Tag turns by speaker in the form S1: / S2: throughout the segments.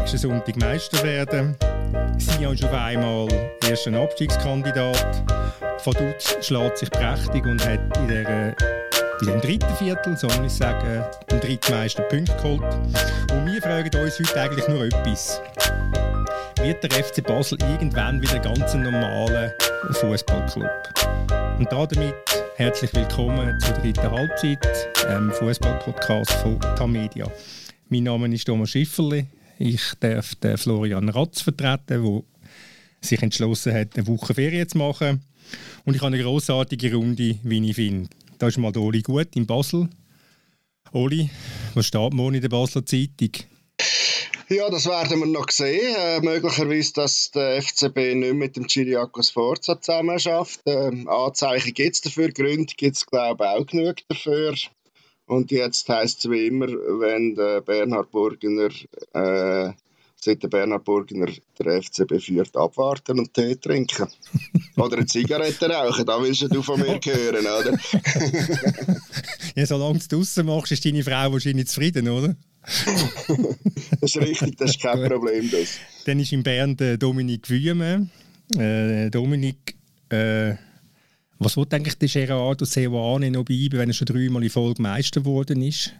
S1: nächsten Sonntag Meister werden. Sion ist auf einmal erster Abstiegskandidat. Vaduz schlägt sich prächtig und hat in, der, in dem dritten Viertel, so muss ich sagen, den drittmeisten Punkt geholt. Und wir fragen uns heute eigentlich nur etwas. Wird der FC Basel irgendwann wieder ganz normaler Fußballclub? Und damit herzlich willkommen zur dritten Halbzeit, ähm, Fußball-Podcast von Tamedia. Mein Name ist Thomas Schifferli. Ich darf den Florian Ratz vertreten, der sich entschlossen hat, eine Woche Ferien zu machen. Und ich habe eine grossartige Runde, wie ich finde. Da ist mal der Oli Gut in Basel. Oli, was steht morgen in der Basler Zeitung?
S2: Ja, das werden wir noch sehen. Äh, möglicherweise, dass der FCB nicht mit dem Chiriakos Forza zusammen schafft. Äh, Anzeichen gibt es dafür, Gründe gibt es, glaube ich, auch genug dafür. Und jetzt heisst es wie immer, wenn der Bernhard Burgener, äh, seit der Bernhard Burgener der FCB führt, abwarten und Tee trinken. oder eine Zigarette rauchen, da willst du von mir hören, oder?
S1: ja, solange du es draussen machst, ist deine Frau wahrscheinlich zufrieden, oder?
S2: das ist richtig, das ist kein Problem. Das.
S1: Dann ist in Bern der Dominik Wüme. Äh, Dominik, äh, was wird eigentlich der Gerardo Seoane noch bleiben, wenn er schon dreimal in Folge Meister geworden ist?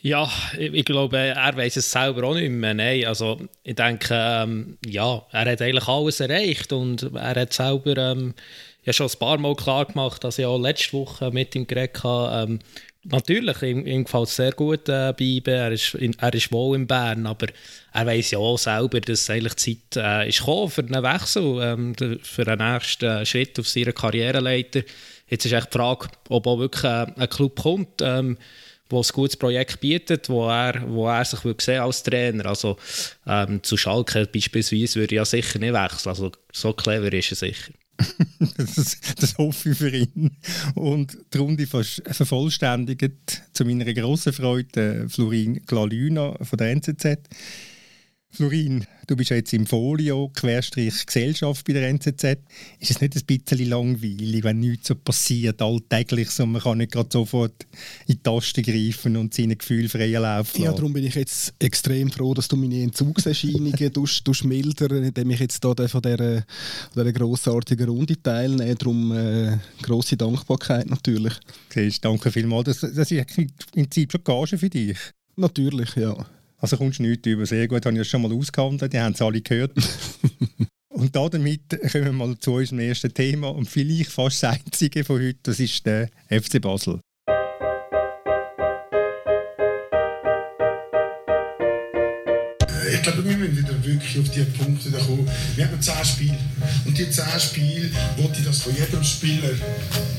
S3: Ja, ich, glaube, er weiß es selber auch nicht mehr. Nein, also ich denke, ähm, ja, er hat eigentlich alles erreicht und er hat selber ähm, ja schon ein paar Mal klar gemacht, dass ich auch letzte Woche mit ihm geredet habe. Ähm, natürlich, ihm, ihm gefällt es sehr gut äh, bleiben. Er ist, er ist wohl in Bern, aber er weiß ja auch selber, dass eigentlich die Zeit äh, ist gekommen für einen Wechsel, ähm, für einen nächsten Schritt auf seiner Karriereleiter. Jetzt ist echt die Frage, ob auch wirklich äh, ein Club kommt, ähm, wo ein gutes Projekt bietet, wo er, wo er sich sehen als Trainer. Also ähm, zu Schalke beispielsweise würde ich ja sicher nicht wechseln. Also so clever ist er sicher.
S1: das, das, hoffe ich für ihn. Und die Runde vervollständigt zu meiner grossen Freude äh, Florin Glalüna von der NZZ. Florin, du bist ja jetzt im Folio, Querstrich Gesellschaft bei der NZZ. Ist es nicht ein bisschen langweilig, wenn nichts so passiert, alltäglich, so man kann nicht gerade sofort in die Taste greifen und seine Gefühle freien Lauf
S4: lassen? Ja, darum bin ich jetzt extrem froh, dass du meine Entzugserscheinungen durch, durch mildern, indem ich jetzt hier von dieser, dieser grossartigen Runde teilnehme. Darum äh, grosse Dankbarkeit natürlich.
S1: Siehst, danke vielmals. Das, das ist im Prinzip schon Gage für dich.
S4: Natürlich, ja.
S1: Also kommst du nichts über. Sehr gut, habe ich das schon mal ausgehandelt, die haben es alle gehört. und damit kommen wir mal zu unserem ersten Thema und vielleicht fast das einzige von heute, das ist der FC Basel.
S5: Ich glaube, wir müssen wieder wirklich auf die Punkte kommen. Wir haben 10 Spiele. Und die 10 Spiele wollte ich das von jedem Spieler,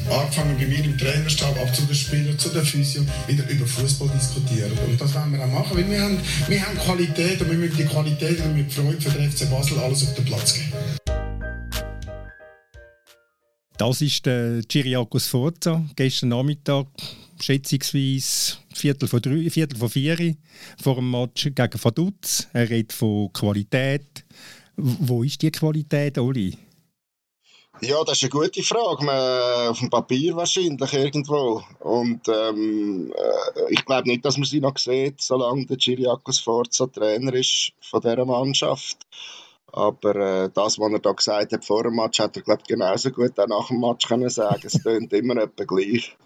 S5: angefangen bei mir im Trainerstab, ab zu den Spielern, zu der Physio, wieder über Fußball diskutieren. Und das wollen wir auch machen, weil wir haben, wir haben Qualität und wir müssen die Qualität und mit Freude für den FC Basel alles auf den Platz geben.
S1: Das ist der Chiriakos Forza, gestern Nachmittag schätzungsweise Viertel vor, drei, Viertel vor vier vor dem Match gegen Vaduz. Er redet von Qualität. Wo ist die Qualität, Oli?
S2: Ja, das ist eine gute Frage. Man, auf dem Papier wahrscheinlich irgendwo. Und ähm, äh, ich glaube nicht, dass man sie noch sieht, solange der Chiriakos Forza Trainer ist von dieser Mannschaft. Aber äh, das, was er da gesagt hat vor dem Match, hat er glaube genauso gut auch nach dem Match können sagen. Es klingt immer etwa gleich.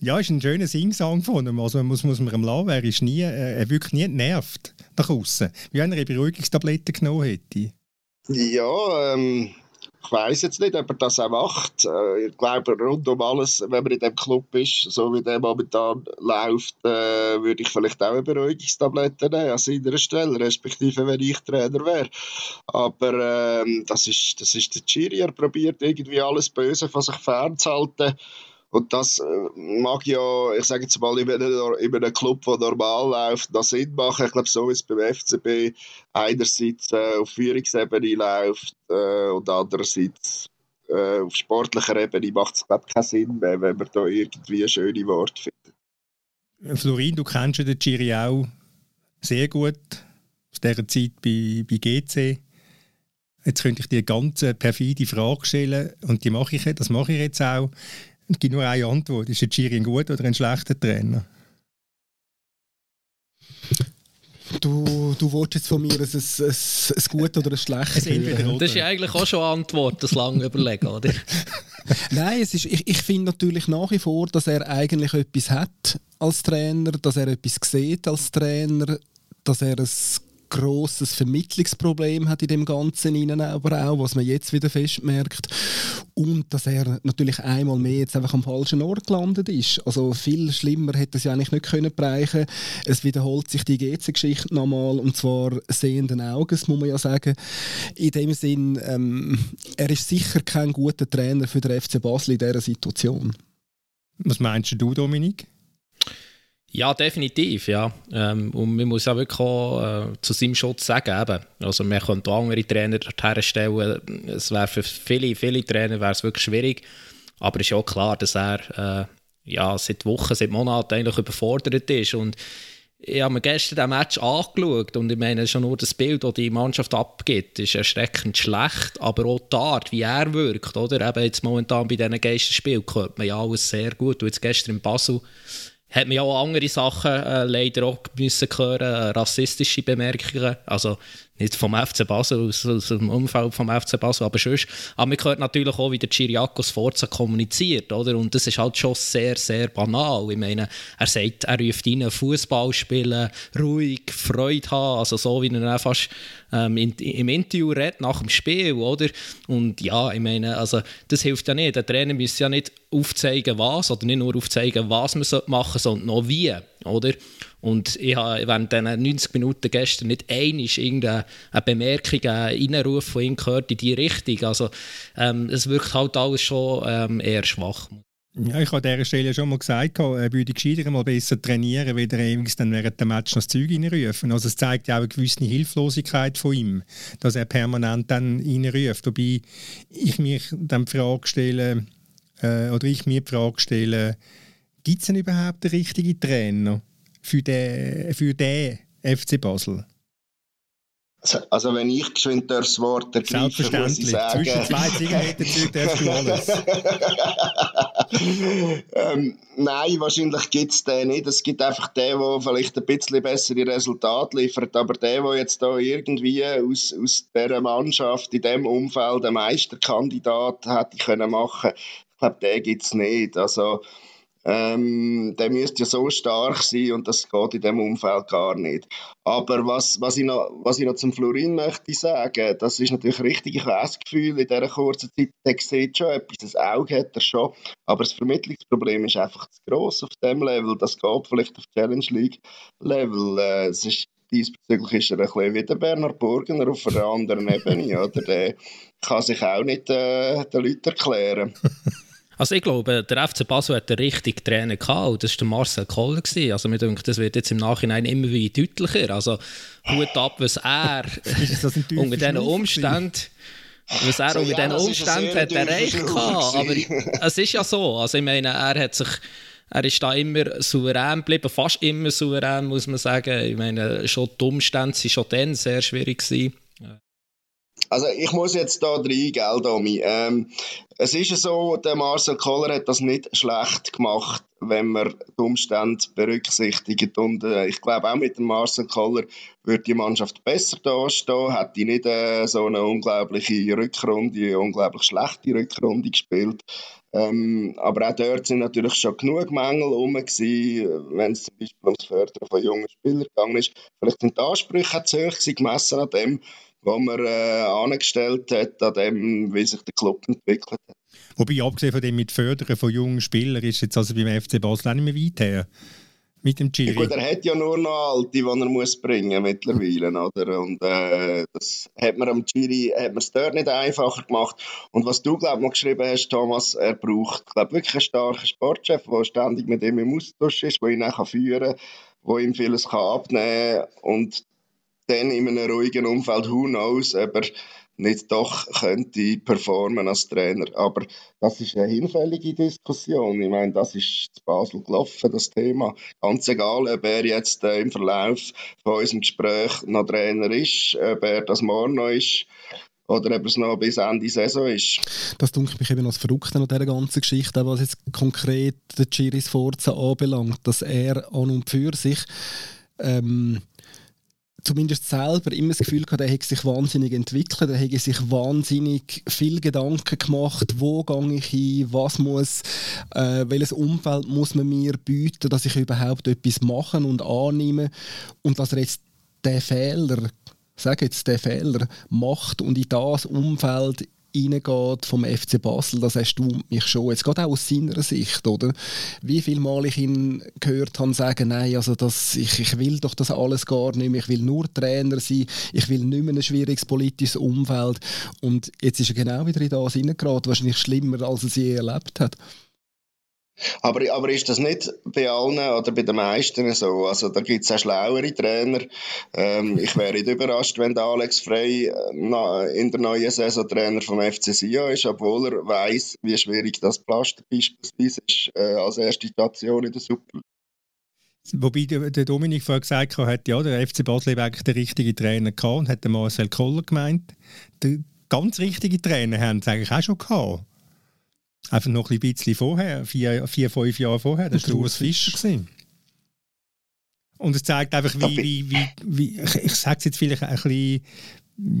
S1: Ja, ist ein schöner Singsang von ihm. Also muss, muss man ihm lassen. Er ist nie, äh, er wirkt nie genervt nach außen. Wie wenn er eine Beruhigungstabletten genommen hätte.
S2: Ja, ähm, ich weiß jetzt nicht, ob er das auch macht. Äh, ich glaube, rund um alles, wenn man in dem Club ist, so wie der momentan läuft, äh, würde ich vielleicht auch eine Beruhigungstablette nehmen an seiner Stelle, respektive wenn ich Trainer wäre. Aber ähm, das, ist, das ist der Chiri, er probiert irgendwie alles Böse von sich fernzuhalten. Und das äh, mag ja, ich sage jetzt mal, in einem, in einem Club, der normal läuft, noch Sinn machen. Ich glaube, so wie es beim FCB einerseits äh, auf Führungsebene läuft äh, und andererseits auf sportlicher Ebene macht es, glaube keinen Sinn mehr, wenn man da irgendwie schöne Worte findet.
S1: Florin, du kennst den Giri auch sehr gut aus dieser Zeit bei, bei GC. Jetzt könnte ich dir eine ganz perfide Frage stellen und die mache ich, das mache ich jetzt auch. Es gibt nur eine Antwort. Ist der Giri ein guter oder ein schlechter Trainer?
S4: du, du willst jetzt von mir ein, ein, ein, ein gut oder ein schlechtes
S3: Das ist ja eigentlich auch schon eine Antwort, das lange überlegen, oder?
S4: Nein, es ist, ich, ich finde natürlich nach wie vor, dass er eigentlich etwas hat als Trainer, dass er etwas sieht als Trainer, dass er ein grosses Vermittlungsproblem hat in dem Ganzen innen aber auch, was man jetzt wieder festmerkt. Und dass er natürlich einmal mehr jetzt einfach am falschen Ort gelandet ist. Also viel schlimmer hätte es ja eigentlich nicht können bereichen. Es wiederholt sich die GC-Geschichte nochmal und zwar sehenden Auges, muss man ja sagen. In dem Sinn, ähm, er ist sicher kein guter Trainer für den FC Basel in dieser Situation.
S1: Was meinst du, Dominik?
S3: Ja, definitiv, ja. Ähm, und man muss auch wirklich auch, äh, zu seinem Schutz sagen, eben, also man könnte andere Trainer dorthin stellen, es wäre für viele, viele Trainer wäre es wirklich schwierig, aber es ist auch klar, dass er äh, ja, seit Wochen, seit Monaten eigentlich überfordert ist und ich habe mir gestern das Match angeschaut und ich meine, schon nur das Bild, das die Mannschaft abgibt, ist erschreckend schlecht, aber auch die Art, wie er wirkt, oder? Eben jetzt momentan bei diesen Geisterspielen hört man ja alles sehr gut. Und jetzt gestern in Basel hat man ja auch andere Sachen äh, leider auch müssen hören, äh, rassistische Bemerkungen, also nicht vom FC Basel, aus, aus dem Umfeld vom FC Basel, aber sonst. Aber man hört natürlich auch, wie der Chiriakos Forza kommuniziert, oder? Und das ist halt schon sehr, sehr banal. Ich meine, er sagt, er ruft rein, Fußball spielen, ruhig, Freude haben, also so, wie er fast ähm, in, im Interview redet, nach dem Spiel, oder? Und ja, ich meine, also das hilft ja nicht. Der Trainer muss ja nicht aufzeigen, was, oder nicht nur aufzeigen, was man machen soll, sondern auch wie, oder? Und ich habe während diesen 90 Minuten gestern nicht einmal irgendeine Bemerkung, einen Einruf von ihm gehört in diese Richtung. Also ähm, es wirkt halt alles schon ähm, eher schwach.
S1: Ja, ich habe an dieser Stelle schon mal gesagt, er würde gescheiter mal besser trainieren, weil er dann während dem Match noch das Zeug reinrufen. Also es zeigt ja auch eine gewisse Hilflosigkeit von ihm, dass er permanent dann reinruft. Wobei ich mich dann die Frage stelle, äh, oder ich mir die Frage stelle, gibt es denn überhaupt den richtigen Trainer? Für den, für den FC Basel?
S2: Also, also wenn ich geschwind das Wort
S1: ergreife, muss ich sagen... Zwischen zwei Zigaretten darfst du alles.
S2: ähm, nein, wahrscheinlich gibt es den nicht. Es gibt einfach den, der vielleicht ein bisschen bessere Resultate liefert, aber der, der jetzt da irgendwie aus, aus dieser Mannschaft, in diesem Umfeld einen Meisterkandidat hätte können machen, ich glaube, den gibt es nicht. Also ähm, der müsste ja so stark sein und das geht in diesem Umfeld gar nicht. Aber was, was, ich noch, was ich noch zum Florin möchte sagen, das ist natürlich richtig, ich habe das Gefühl, in dieser kurzen Zeit, der sieht schon etwas, das Auge hat er schon, aber das Vermittlungsproblem ist einfach zu gross auf dem Level, das geht vielleicht auf Challenge League Level. Äh, es ist diesbezüglich ist er ein bisschen wie der Bernhard Burgener auf einer anderen Ebene. Oder? Der kann sich auch nicht äh, den Leuten erklären.
S3: Also ich glaube, der FC Basel hat den richtigen Trainer gehabt und das war der Marcel Koller. Gewesen. Also mir denke, das wird jetzt im Nachhinein immer wieder deutlicher. Also Hut ab, was er unter diesen Umständen was er so, unter ja, diesen Umständen hat erreicht hat. Aber es ist ja so. Also ich meine, er hat sich er ist da immer souverän geblieben, fast immer souverän, muss man sagen. Ich meine, schon die Umstände waren schon dann sehr schwierig. Gewesen.
S2: Also ich muss jetzt da rein, gell, Domi. Ähm, es ist so, der Marcel Koller hat das nicht schlecht gemacht, wenn man die Umstände berücksichtigt. Und äh, ich glaube auch mit dem Marcel Koller würde die Mannschaft besser dastehen, hätte nicht äh, so eine unglaubliche Rückrunde, eine unglaublich schlechte Rückrunde gespielt. Ähm, aber auch dort sind natürlich schon genug Mängel herum wenn es zum Beispiel ums Fördern von jungen Spielern gegangen ist. Vielleicht sind die Ansprüche zu hoch gewesen, gemessen an dem, was man äh, angestellt hat, an dem, wie sich der Club entwickelt hat.
S1: Wobei, abgesehen von dem mit Fördern von jungen Spielern, ist jetzt also beim FC Basel auch nicht mehr weit her. Mit dem Chiri.
S2: Ja, gut, er hat ja nur noch alte, die er muss bringen mittlerweile, oder? Und äh, das hat man am Chiri, hat man es dort nicht einfacher gemacht. Und was du, glaube ich, geschrieben hast, Thomas, er braucht, glaube wirklich einen starken Sportchef, der ständig mit ihm im Austausch ist, der ihn auch führen kann, der ihm vieles kann abnehmen kann. Und dann in einem ruhigen Umfeld, who knows, ob er nicht doch könnte performen als Trainer. Aber das ist eine hinfällige Diskussion. Ich meine, das ist zu Basel gelaufen, das Thema. Ganz egal, ob er jetzt äh, im Verlauf von unserem Gespräch noch Trainer ist, ob er das morgen noch ist oder ob es noch bis Ende Saison ist.
S4: Das dunkelt mich eben als Verrückte an dieser ganzen Geschichte, was jetzt konkret der Giris Forza anbelangt, dass er an und für sich ähm, zumindest selber immer das Gefühl gehabt, er hätte sich wahnsinnig entwickelt, er hätte sich wahnsinnig viel Gedanken gemacht, wo gehe ich hin, was muss, äh, welches Umfeld muss man mir bieten, dass ich überhaupt etwas machen und annehme und dass er jetzt der Fehler, sage jetzt der Fehler macht und in das Umfeld reingeht vom FC Basel, das erstaunt mich schon. Jetzt geht auch aus seiner Sicht, oder? Wie viel Mal ich ihn gehört habe sagen, nein, also das, ich, ich will doch das alles gar nicht mehr, ich will nur Trainer sein, ich will nicht mehr ein schwieriges politisches Umfeld. Und jetzt ist er genau wieder in das hineingeraten, wahrscheinlich schlimmer, als er je erlebt hat.
S2: Aber, aber ist das nicht bei allen oder bei den meisten so? Also da gibt es auch schlauere Trainer. Ähm, ich wäre nicht überrascht, wenn der Alex Frey äh, in der neuen Saison Trainer vom FC Sion ist, obwohl er weiß, wie schwierig das Pflaster beispielsweise ist äh, als erste Station in der Super
S1: Wobei der Dominik vorher gesagt hat, ja, der FC Basel hat eigentlich den richtigen Trainer gehabt und hat den Marcel Koller gemeint. Der ganz richtige Trainer haben sie eigentlich auch schon gehabt. Einfach noch ein bisschen vorher, vier, vier fünf Jahre vorher.
S4: Das war Urs Fischer. Gewesen.
S1: Und es zeigt einfach, wie, wie, wie, wie ich, ich sage es jetzt vielleicht ein bisschen,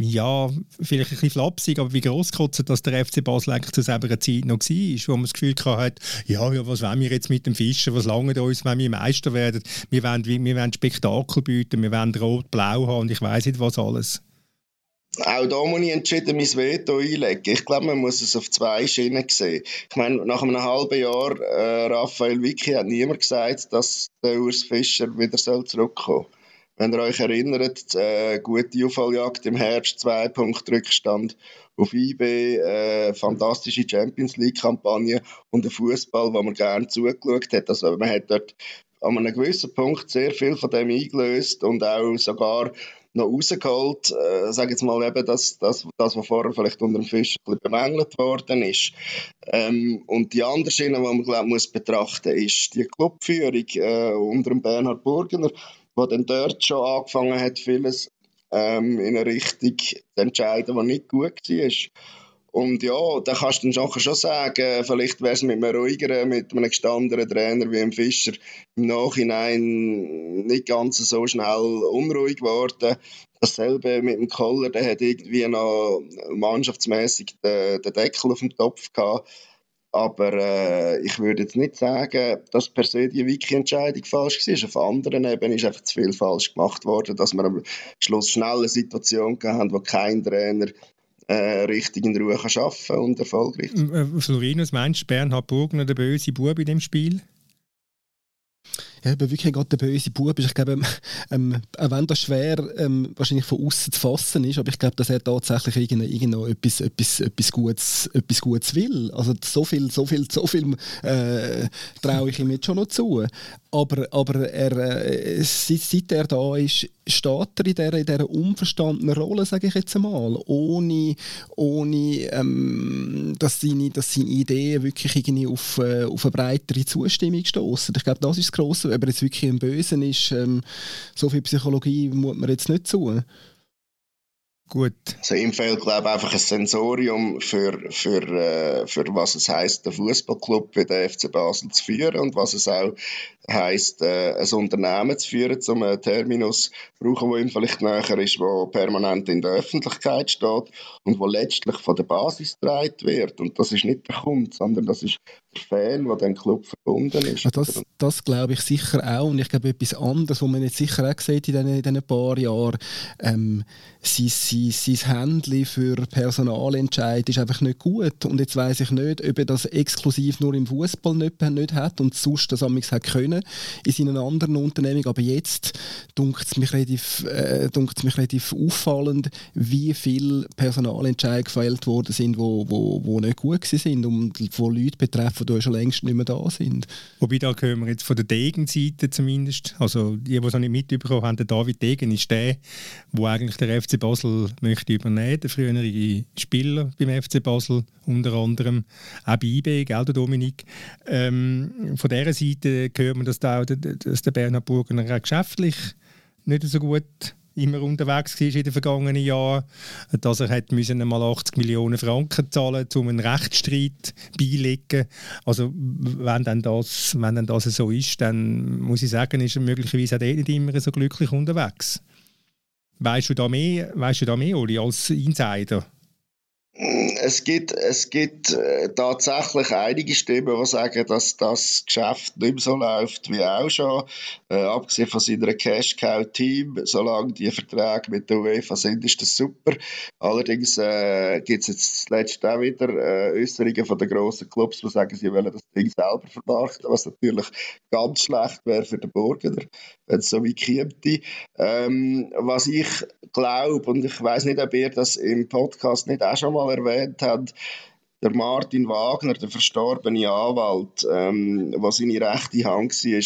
S1: ja, vielleicht ein bisschen flapsig, aber wie grosskotzend, dass der FC Basel eigentlich zu selber Zeit noch war, wo man das Gefühl hatte, ja, ja, was wollen wir jetzt mit dem Fischer, was lange uns, wenn wir Meister werden, wir wollen, wir wollen Spektakel bieten, wir wollen rot-blau haben und ich weiß nicht was alles.
S2: Auch da muss ich entschieden mein Veto einlegen. Ich glaube, man muss es auf zwei Schienen sehen. Ich meine, nach einem halben Jahr äh, Raphael Vicky hat niemand gesagt, dass der Urs Fischer wieder zurückkommen soll. Wenn ihr euch erinnert, äh, gute Aufholjagd im Herbst, zwei Punkte Rückstand auf IB, äh, fantastische Champions League-Kampagne und ein Fußball, wo man gerne zugeschaut hat. Also man hat dort an einem gewissen Punkt sehr viel von dem eingelöst und auch sogar noch rausgeholt. Äh, sage jetzt mal eben, dass das, das, was vorher vielleicht unter dem Fisch ein bisschen bemängelt worden ist. Ähm, und die andere Schiene, die man glaub, muss betrachten ist die Clubführung äh, unter dem Bernhard Burgener, der dann dort schon angefangen hat, vieles ähm, in eine Richtung zu entscheiden, die nicht gut war. Und ja, da kannst du dann schon sagen, vielleicht wäre es mit einem ruhigeren, mit einem gestandenen Trainer wie dem Fischer im Nachhinein nicht ganz so schnell unruhig geworden. Dasselbe mit dem Koller, der hat irgendwie noch mannschaftsmäßig den, den Deckel auf dem Topf gehabt. Aber äh, ich würde jetzt nicht sagen, dass per se die Wiki-Entscheidung falsch war. Auf anderen Ebenen ist einfach zu viel falsch gemacht worden, dass wir am Schluss schnell eine Situation haben, wo kein Trainer äh, richtig in Ruhe kann arbeiten und erfolgreich.
S1: Äh, Florinus, meinst du Bernhard Burgner der böse Bub in dem Spiel?
S4: ja, eben wirklich gerade der böse Bub ist. Ich glaube, ähm, ähm, auch wenn das schwer ähm, wahrscheinlich von außen zu fassen ist, aber ich glaube, dass er tatsächlich irgend, irgend etwas, etwas, etwas, Gutes, etwas Gutes will. Also so viel, so viel, so viel äh, traue ich ihm jetzt schon noch zu. Aber, aber er, äh, seit, seit er da ist, steht er in dieser, in dieser unverstandenen Rolle, sage ich jetzt einmal, ohne, ohne ähm, dass, seine, dass seine Ideen wirklich irgendwie auf, äh, auf eine breitere Zustimmung stoßen. Ich glaube, das ist das Grosse. Ob er jetzt wirklich ein Bösen ist, ähm, so viel Psychologie muss man jetzt nicht zu.
S1: Gut.
S2: Also ihm fehlt, glaube ich, einfach ein Sensorium für, für, äh, für was es heisst, den Fußballclub wie der FC Basel zu führen und was es auch heisst, äh, ein Unternehmen zu führen, um einen Terminus brauchen, der ihm vielleicht näher ist, der permanent in der Öffentlichkeit steht und wo letztlich von der Basis getragen wird. Und das ist nicht der Kunde, sondern das ist Fan, der dem Club verbunden ist.
S4: Ja, das, das glaube ich sicher auch. Und ich glaube, etwas anderes, was man jetzt sicher auch sieht in diesen, paar Jahren, ähm, sein, sein, sein Handling für Personalentscheid ist einfach nicht gut. Und jetzt weiß ich nicht, ob er das exklusiv nur im Fußball nicht, nicht hat und sonst das amigs hat können in seinen anderen Unternehmungen. Aber jetzt dunkt es mich relativ, äh, mich relativ auffallend, wie viele Personalentscheidungen gefällt worden sind, wo, wo, wo nicht gut sind und wo Leute betreffen, die schon längst nicht mehr da sind.
S1: Wobei da hören wir jetzt von der Degenseite zumindest, also die, die es noch nicht mitbekommen haben, der David Degen ist der, wo eigentlich der FC Basel möchte übernehmen, der frühere Spieler beim FC Basel unter anderem, auch bei IB, gell, der Dominik. Ähm, von dieser Seite hört man, dass der, dass der Bernhard Burgener auch geschäftlich nicht so gut immer unterwegs war in den vergangenen Jahren, dass er hat müssen einmal 80 Millionen Franken zahlen um einen Rechtsstreit beilegen. Also wenn dann das, wenn dann das so ist, dann muss ich sagen, ist er möglicherweise auch nicht immer so glücklich unterwegs. Weißt du da mehr, weißt du da mehr, Oli, als Insider?
S2: Es gibt, es gibt äh, tatsächlich einige Stimmen, die sagen, dass das Geschäft nicht mehr so läuft wie auch schon. Äh, abgesehen von seiner Cash-Cow-Team, solange die Verträge mit der UEFA sind, ist das super. Allerdings äh, gibt es jetzt zuletzt auch wieder äh, Äußerungen von den grossen Clubs, die sagen, sie wollen das Ding selber vermarkten, was natürlich ganz schlecht wäre für den Burgener, wenn es so wie käme. Ähm, was ich glaube, und ich weiß nicht, ob ihr das im Podcast nicht auch schon mal erwähnt hat, der Martin Wagner, der verstorbene Anwalt, ähm, was seine rechte Hand war,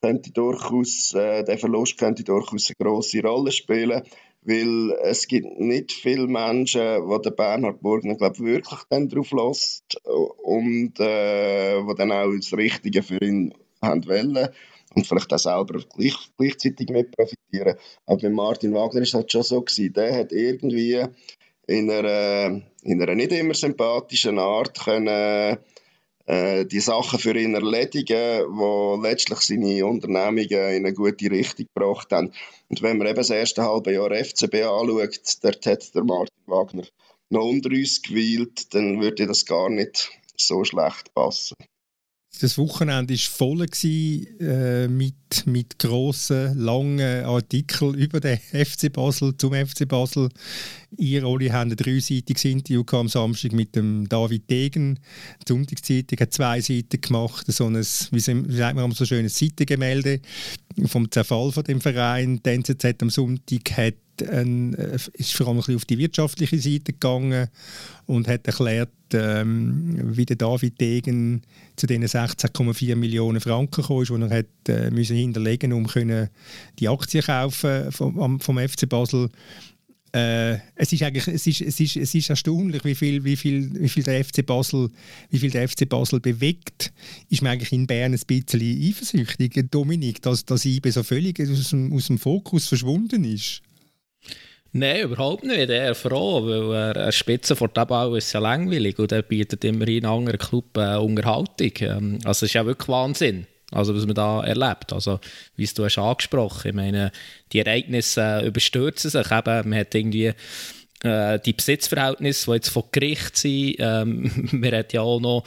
S2: könnte durchaus, äh, der Verlust könnte durchaus eine grosse Rolle spielen, weil es gibt nicht viele Menschen, wo der Bernhard Burgner glaub, wirklich dann drauf lässt und äh, wo dann auch das Richtige für ihn haben wollen und vielleicht auch selber gleich, gleichzeitig mit profitieren. Aber bei Martin Wagner ist es halt schon so gewesen, der hat irgendwie in einer, in einer nicht immer sympathischen Art können, äh, die Sachen für ihn erledigen, die letztlich seine Unternehmungen in eine gute Richtung gebracht haben. Und wenn man eben das erste halbe Jahr FCB anschaut, dort hat der Martin Wagner noch unter uns gewählt, dann würde das gar nicht so schlecht passen
S1: das Wochenende war voll äh, mit, mit grossen, langen Artikeln über den FC Basel, zum FC Basel. Ihr alle haben ein dreiseitiges Interview am Samstag mit dem David Degen. Die Sonntagszeitung hat zwei Seiten gemacht, so ein, wie sagt man so schön, ein Seitengemälde vom Zerfall von dem Verein. Die NZZ am Sonntag hat ein, äh, ist vor allem ein bisschen auf die wirtschaftliche Seite gegangen und hat erklärt, ähm, wie der David Degen zu diesen 16,4 Millionen Franken kam, die er hat, äh, müssen hinterlegen um die Aktien kaufen vom, vom FC Basel. Äh, es ist eigentlich es ist, es ist, es ist erstaunlich, wie viel, wie, viel, wie, viel der FC Basel, wie viel der FC Basel bewegt. Ist mir eigentlich in Bern ein bisschen eifersüchtig, Dominik, dass, dass IBE so völlig aus dem, aus dem Fokus verschwunden ist.
S3: Nein, überhaupt nicht. Er ist froh, weil er, er Spitze vor dem Bau ist ja langweilig und er bietet immerhin anderen Club äh, Unterhaltung. Ähm, also es ist ja wirklich Wahnsinn, also was man da erlebt. Also wie du hast angesprochen, ich meine, die Ereignisse äh, überstürzen sich. Eben, man hat irgendwie äh, die Besitzverhältnisse, die jetzt von Gericht sind. Ähm, man hat ja auch noch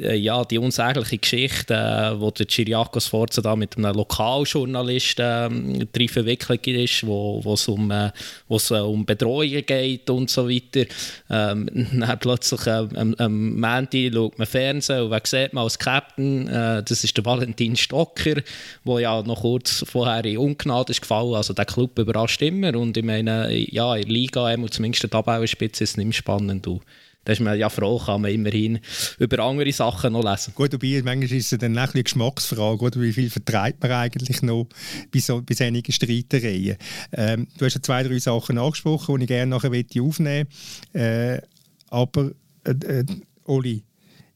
S3: äh, ja, die unsägliche Geschichte, äh, wo der Chiriakos Forza da mit einem Lokaljournalisten äh, verwickelt ist, wo es um, äh, äh, um Bedrohungen geht und so weiter. Ähm, dann plötzlich äh, am, am Montag schaut man Fernsehen und wer sieht man als Captain, äh, das ist der Valentin Stocker, der ja noch kurz vorher in Ungnade ist gefallen. Also der Club überrascht immer und ich meine, ja, in der Liga, zumindest der Tabellenspitze, ist es nicht mehr spannend. Und da ist man ja froh, kann man immerhin über andere Sachen noch lesen.
S1: Gut, wobei, manchmal ist es dann ein eine Geschmacksfrage, oder? wie viel vertreibt man eigentlich noch bei, so, bei solchen Streitereien. Ähm, du hast ja zwei, drei Sachen angesprochen, die ich gerne nachher aufnehmen möchte. Äh, aber, äh, äh, Oli,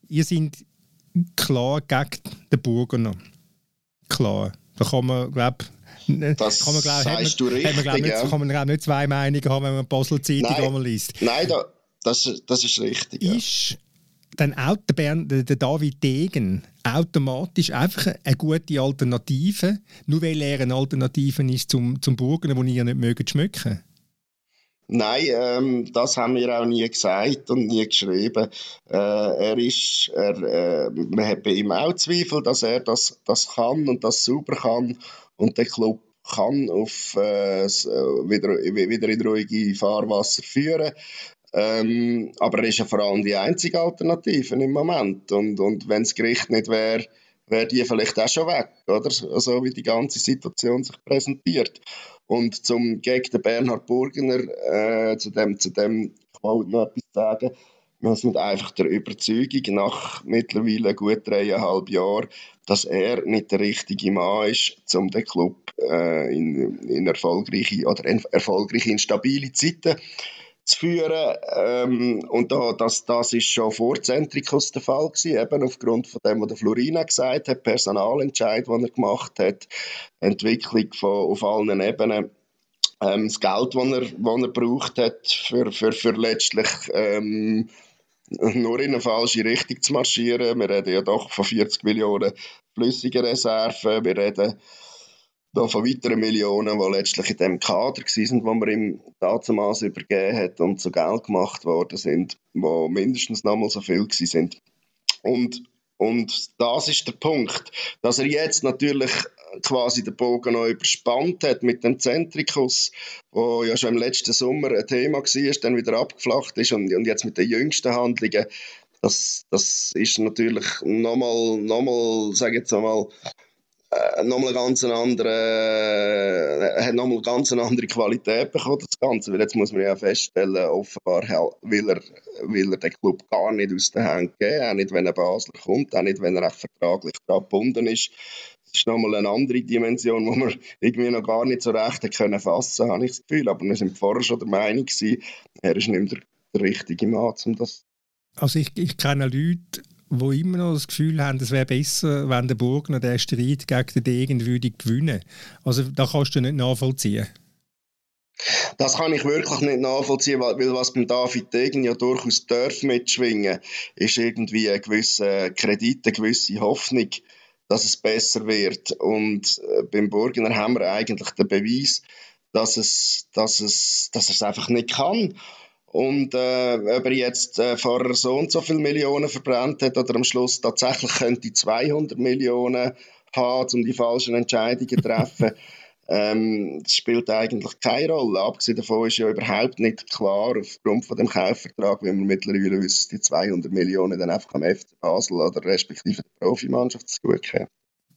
S1: ihr seid klar gegen den Burgener. Klar. Da kann man, glaube
S2: das kann man, glaub, sagst man, du richtig,
S1: man, glaub, nicht, ja. kann man nicht zwei Meinungen haben, wenn man Basel Zeitung liest.
S2: Nein, da, das, das ist richtig.
S1: Ist ja. dann auch der, Bern, der David Degen automatisch einfach eine gute Alternative, nur weil er eine Alternative ist zum, zum Burgen, den ihr nicht mögt schmücken?
S2: Nein, ähm, das haben wir auch nie gesagt und nie geschrieben. Äh, er ist, er, äh, man hat bei ihm auch Zweifel, dass er das, das kann und das super kann und der Club kann auf, äh, wieder, wieder in ruhige Fahrwasser führen. Ähm, aber er ist ja vor allem die einzige Alternative im Moment. Und, und wenn das Gericht nicht wäre, wäre die vielleicht auch schon weg, oder? Also wie die ganze Situation sich präsentiert. Und zum gegen den Bernhard Burgener, äh, zu dem, zu dem, wollte noch etwas sagen, wir sind einfach der Überzeugung nach mittlerweile gut dreieinhalb Jahren, dass er nicht der richtige Mann ist, um den Club äh, in, in erfolgreiche oder in erfolgreiche in stabile Zeiten zu führen. Ähm, und da, das, das ist schon vor Zentrikus der Fall gewesen, eben aufgrund von dem, was der Florina gesagt hat, Personalentscheid, den er gemacht hat, Entwicklung von, auf allen Ebenen. Ähm, das Geld, das er, das er braucht hat, für, für, für letztlich ähm, nur in eine falsche Richtung zu marschieren. Wir reden ja doch von 40 Millionen flüssigen Reserven. Wir reden da von weiteren Millionen, die letztlich in dem Kader waren, wo man ihm damals übergeben hat und zu Geld gemacht worden sind, wo mindestens nochmal so viel sind. Und, und das ist der Punkt, dass er jetzt natürlich quasi den Bogen noch überspannt hat mit dem Zentrikus, wo ja schon im letzten Sommer ein Thema war, dann wieder abgeflacht ist und, und jetzt mit den jüngsten Handlungen das, das ist natürlich nochmal, nochmal, sage jetzt einmal, äh, nochmal ganz andere, äh, hat nochmal ganz eine andere Qualität bekommen, das Ganze. Weil jetzt muss man ja feststellen, offenbar will er, will er den Club gar nicht aus den Händen geben, auch nicht, wenn er Basler kommt, auch nicht, wenn er vertraglich gebunden ist. Das ist nochmal eine andere Dimension, die wir irgendwie noch gar nicht so recht können fassen, habe ich das Gefühl. Aber wir sind vorher schon der Meinung gewesen, er ist nicht der, der richtige Mann, um das
S1: also ich, ich kenne Leute, die immer noch das Gefühl haben, es wäre besser, wenn der Burgner den Streit gegen den Degen würde gewinnen. Also da kannst du nicht nachvollziehen.
S2: Das kann ich wirklich nicht nachvollziehen, weil, was beim David Degen ja durchaus darf mitschwingen, ist irgendwie ein gewisser Kredit, eine gewisse Hoffnung, dass es besser wird. Und äh, beim Burgner haben wir eigentlich den Beweis, dass, es, dass, es, dass er es einfach nicht kann. Und äh, ob er jetzt äh, vorher so und so viele Millionen verbrannt hat oder am Schluss tatsächlich könnte 200 Millionen haben, um die falschen Entscheidungen zu treffen, ähm, das spielt eigentlich keine Rolle. Abgesehen davon ist ja überhaupt nicht klar, aufgrund von dem Kaufvertrag, wie wir mittlerweile wissen, die 200 Millionen dann einfach am FC Basel oder respektive der Profimannschaft zu gut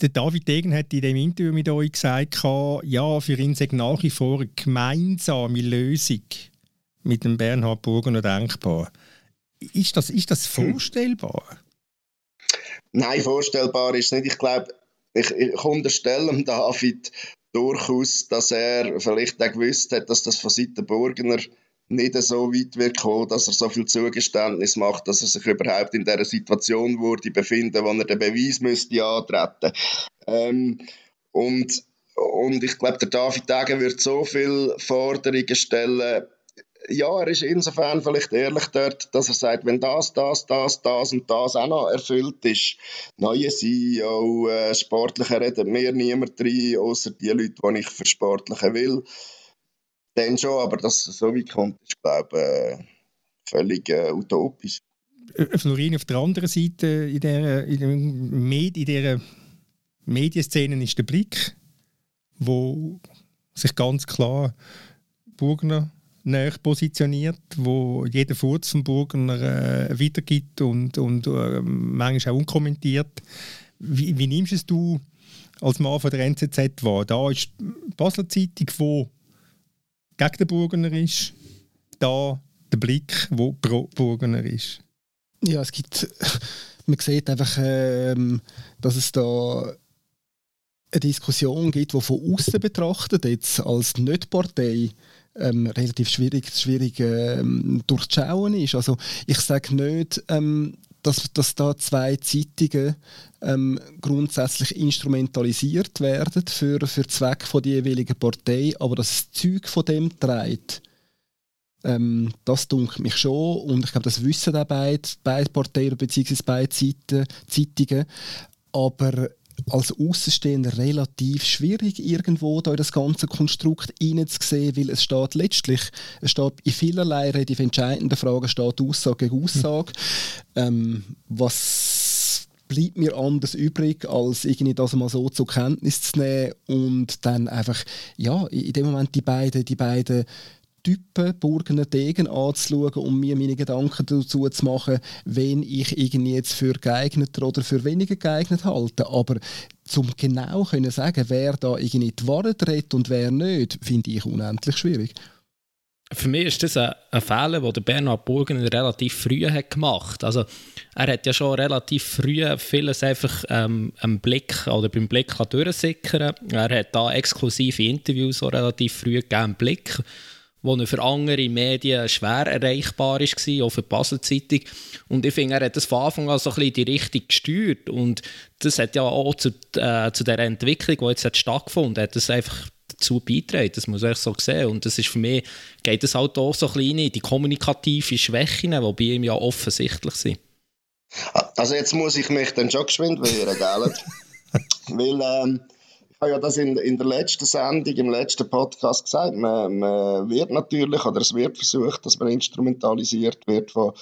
S1: Der David Degen hat in dem Interview mit euch gesagt, ja, für ihn sei nach wie vor eine gemeinsame Lösung mit dem Bernhard Burgener denkbar. Ist das, ist das hm. vorstellbar?
S2: Nein, vorstellbar ist nicht. Ich glaube, ich, ich unterstelle David durchaus, dass er vielleicht auch gewusst hat, dass das von Seiten Burgener nicht so weit wird kommen, dass er so viel Zugeständnis macht, dass er sich überhaupt in der Situation würde befinden, wo er den Beweis müsste antreten. Ähm, und, und ich glaube, der David Degen wird so viele Forderungen stellen, ja, er ist insofern vielleicht ehrlich dort, dass er sagt, wenn das, das, das, das und das auch noch erfüllt ist, neue CEO, äh, Sportliche reden mir niemand rein, außer die Leute, die ich für Sportliche will. Dann schon, aber dass es so weit kommt, ist, glaube ich, äh, völlig äh, utopisch.
S1: Florin, auf der anderen Seite in dieser, in Med in dieser Medienszene ist der Blick, wo sich ganz klar Burgner näher positioniert, wo jeder Furz vom Burgener äh, wiedergibt und, und äh, manchmal auch unkommentiert. Wie, wie nimmst es du als Mann von der NZZ wahr? Da ist die Basler Zeitung, wo gegen den Burgener ist, da der Blick, wo pro Burgener ist.
S4: Ja, es gibt, man sieht einfach, ähm, dass es da eine Diskussion gibt, die von außen betrachtet, jetzt als Nicht-Partei, ähm, relativ schwierig, schwierig ähm, durchzuschauen ist. Also ich sage nicht, ähm, dass, dass da zwei Zeitungen ähm, grundsätzlich instrumentalisiert werden für, für Zweck von der jeweiligen Partei, aber das Zeug von dem trägt, ähm, das dunkelt mich schon und ich glaube, das wissen auch beide, beide Parteien bzw. beide Seiten, Zeitungen. Aber als Außenstehender relativ schwierig, irgendwo da in das ganze Konstrukt hineinzusehen, weil es steht letztlich, es steht in vielerlei relativ entscheidenden Fragen steht Aussage gegen Aussage. Ähm, was bleibt mir anders übrig, als irgendwie das mal so zur Kenntnis zu nehmen und dann einfach, ja, in dem Moment die beiden, die beiden Typen, Burgener Degen anzuschauen und mir meine Gedanken dazu zu machen, wen ich irgendwie jetzt für geeigneter oder für weniger geeignet halte. Aber zum genau können sagen, wer da irgendwie die Wahrheit redet und wer nicht, finde ich unendlich schwierig.
S3: Für mich ist das ein, ein Fehler, den Bernhard Burgener relativ früh hat gemacht Also er hat ja schon relativ früh vieles einfach ähm, im Blick oder beim Blick durchsickern. Er hat da exklusive Interviews so relativ früh gegeben, Blick wo für andere Medien schwer erreichbar war, auch für die Basel-Zeitung. Und ich finde, er hat das von Anfang an so ein bisschen die Richtung gesteuert. Und das hat ja auch zu, äh, zu der Entwicklung, die jetzt hat stattgefunden hat, das einfach dazu beitragen. Das muss ich so sehen. Und das ist für mich, geht es halt auch so kleine, die kommunikative Schwächen, die bei ihm ja offensichtlich sind.
S2: Also jetzt muss ich mich dann schon geschwind wehren, gell? Weil ähm, habe ja das in, in der letzten Sendung, im letzten Podcast gesagt, man, man wird natürlich, oder es wird versucht, dass man instrumentalisiert wird von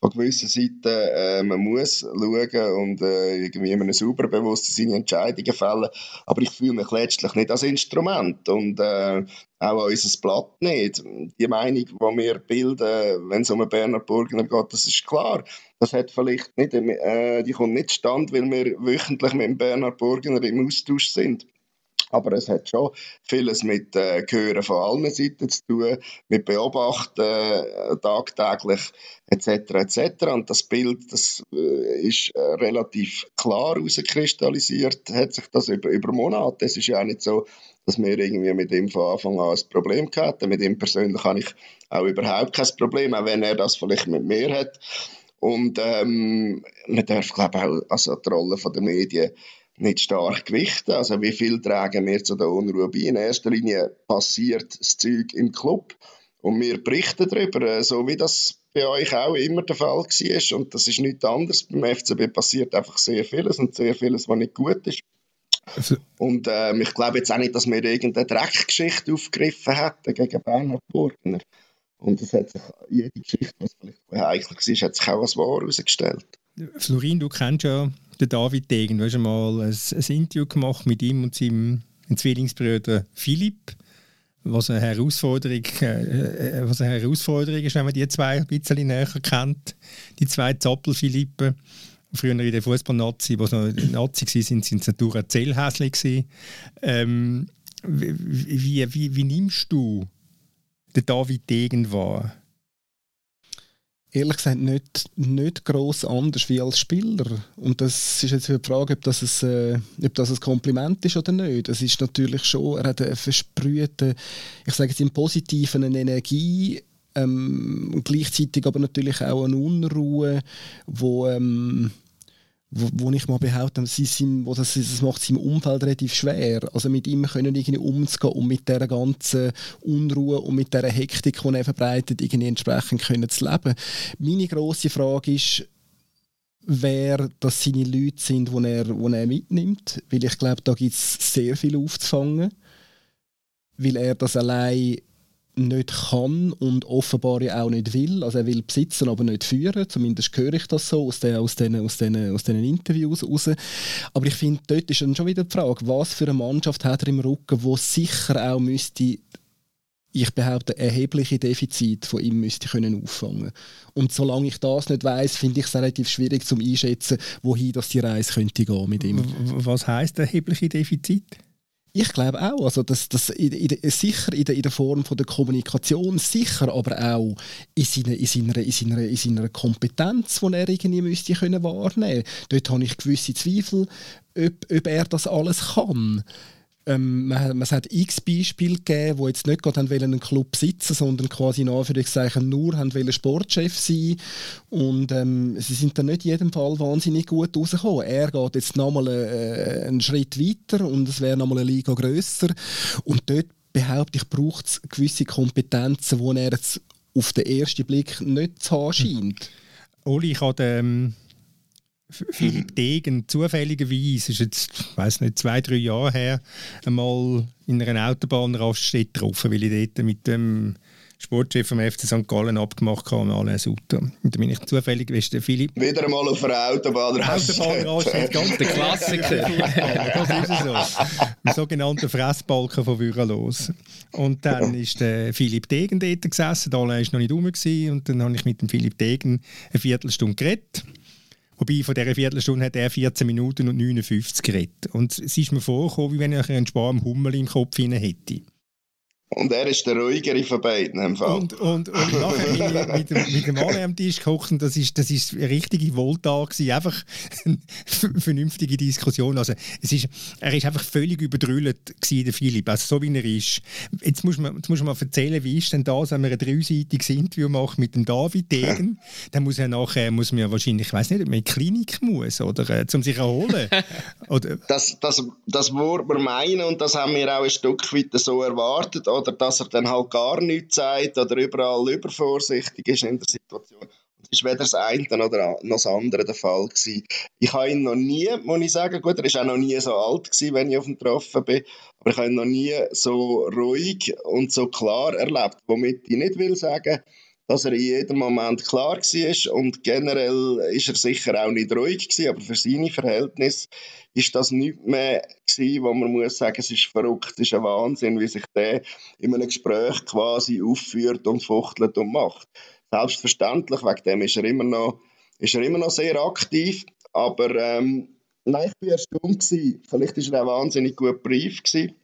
S2: von gewissen Seiten, äh, man muss schauen und äh, irgendwie in einem bewusst seine Entscheidungen fällen. Aber ich fühle mich letztlich nicht als Instrument und äh, auch unser Blatt nicht. Die Meinung, die wir bilden, wenn es um einen Bernhard Burgner geht, das ist klar. Das hat vielleicht nicht, äh, die kommt nicht stand, weil wir wöchentlich mit dem Bernhard Burgner im Austausch sind. Aber es hat schon vieles mit äh, Hören von allen Seiten zu tun, mit Beobachten äh, tagtäglich etc. etc. Und das Bild, das äh, ist äh, relativ klar herauskristallisiert, hat sich das über, über Monate. Es ist ja auch nicht so, dass wir irgendwie mit ihm von Anfang an ein Problem hatten. Mit ihm persönlich habe ich auch überhaupt kein Problem, auch wenn er das vielleicht mit mir hat. Und ähm, man darf, glaube ich, auch also die Rolle der Medien nicht stark gewichten. Also wie viel tragen wir zu der Unruhe bei? In erster Linie passiert das Zeug im Club und wir berichten darüber, äh, so wie das bei euch auch immer der Fall war. Und das ist nichts anderes. Beim FCB passiert einfach sehr vieles und sehr vieles, was nicht gut ist. Also und äh, ich glaube jetzt auch nicht, dass wir irgendeine Dreckgeschichte aufgegriffen hätten gegen Bernhard Burgner. Und es hat sich jede Geschichte, was vielleicht heikel war, hat sich auch als wahr herausgestellt.
S1: Florin, du kennst ja den David Degen. Du hast einmal ein, ein Interview gemacht mit ihm und seinem Zwillingsbruder Philipp, was eine Herausforderung, äh, äh, was eine Herausforderung ist, wenn man die zwei ein bisschen näher kennt. Die zwei Zappel-Philippen. Früher in der Fußball-Nazi, wo noch Nazi waren, sind sie natürlich Zellhäsli. Ähm, wie, wie, wie nimmst du den David Degen wahr?
S4: Ehrlich gesagt nicht, nicht gross anders wie als Spieler. Und das ist jetzt die Frage, ob das, ein, äh, ob das ein Kompliment ist oder nicht. Es ist natürlich schon, er hat eine versprühte, ich sage jetzt im Positiven, eine Energie, ähm, gleichzeitig aber natürlich auch eine Unruhe, wo ähm, wo, wo ich mal behaupte, sie sind, wo das, das macht seinem Umfeld relativ schwer. Also mit ihm können irgendwie umzugehen und mit der ganzen Unruhe und mit der Hektik, die er verbreitet, irgendwie entsprechend können zu leben. Meine grosse Frage ist, wer das seine Leute sind, die er, die er mitnimmt. Weil ich glaube, da gibt es sehr viel aufzufangen. Weil er das allein nicht kann und offenbar ja auch nicht will. Also er will besitzen, aber nicht führen. Zumindest höre ich das so aus den, aus den, aus den, aus den Interviews raus. Aber ich finde, dort ist dann schon wieder die Frage, was für eine Mannschaft hat er im Rücken, wo sicher auch müsste ich behaupte, erhebliche Defizite von ihm müsste können auffangen. Und solange ich das nicht weiß, finde ich es relativ schwierig zum einschätzen, wohin das die Reise könnte gehen mit ihm.
S1: Was heißt erhebliche Defizite?
S4: Ich glaube auch, also das, das sicher in der, in der Form von der Kommunikation, sicher aber auch in seiner, in seiner, in seiner, in seiner Kompetenz, die er irgendwie müsste können wahrnehmen. Dort habe ich gewisse Zweifel, ob, ob er das alles kann. Ähm, es hat x Beispiele gegeben, wo jetzt nicht gerade einen Club sitzen sondern quasi in Anführungszeichen nur Sportchef sein und ähm, sie sind dann nicht in jedem Fall wahnsinnig gut rausgekommen. Er geht jetzt nochmal äh, einen Schritt weiter und es wäre nochmal eine Liga grösser und dort behaupte ich, braucht es gewisse Kompetenzen, die er jetzt auf den ersten Blick nicht zu haben scheint.
S1: Oli, ich habe Philipp Degen zufälligerweise, ist jetzt, ich weiß nicht, zwei, drei Jahre her, einmal in einer Autobahnraststätte getroffen, weil ich dort mit dem Sportchef vom FC St. Gallen abgemacht habe, Alain Sutter. Und da bin ich zufällig, weißt du, Philipp...
S2: Wieder einmal auf einer Autobahnraststätte.
S1: Autobahnraststätte, ganz der Klassiker. das ist so. Ein sogenannter Fressbalken von Würelos. Und dann ist der Philipp Degen dort gesessen, Alain war noch nicht rum und dann habe ich mit dem Philipp Degen eine Viertelstunde geredet. Wobei von dieser Viertelstunde hat er 14 Minuten und 59 geredet. Und es ist mir vorgekommen, wie wenn ich einen Sparm Hummel im Kopf hätte.
S2: Und er ist der ruhigere von beiden. Im
S1: Fall. Und, und, und nachher mit dem, mit dem Mann am Tisch gekocht und das ist, das ist eine richtige Volta Einfach eine vernünftige Diskussion. Also, es ist, er ist einfach völlig überdrüllt der Philipp. Also, so wie er ist. Jetzt muss man, jetzt muss man mal erzählen, wie ist denn das, wenn man ein dreiseitiges Interview macht mit dem David Degen? Dann muss er nachher, muss man ja wahrscheinlich, ich weiß nicht, ob man in die Klinik muss, oder, äh, um sich erholen.
S2: oder? Das, das, das würde man meinen und das haben wir auch ein Stück weit so erwartet oder dass er dann halt gar nichts sagt oder überall übervorsichtig ist in der Situation. Es war weder das eine oder noch das andere der Fall. Gewesen. Ich habe ihn noch nie, muss ich sagen, gut, er war auch noch nie so alt, gewesen, wenn ich auf ihn getroffen bin, aber ich habe ihn noch nie so ruhig und so klar erlebt, womit ich nicht will sagen, dass er in jedem Moment klar war und generell ist er sicher auch nicht ruhig gewesen, aber für seine Verhältnisse ist das nicht mehr gewesen, wo man muss sagen, es ist verrückt, es ist ein Wahnsinn, wie sich der in einem Gespräch quasi aufführt und fuchtelt und macht. Selbstverständlich, wegen dem ist er immer noch, ist er immer noch sehr aktiv, aber ähm, nein, ich war erstaunt gewesen. Vielleicht war er auch wahnsinnig gut Brief gewesen.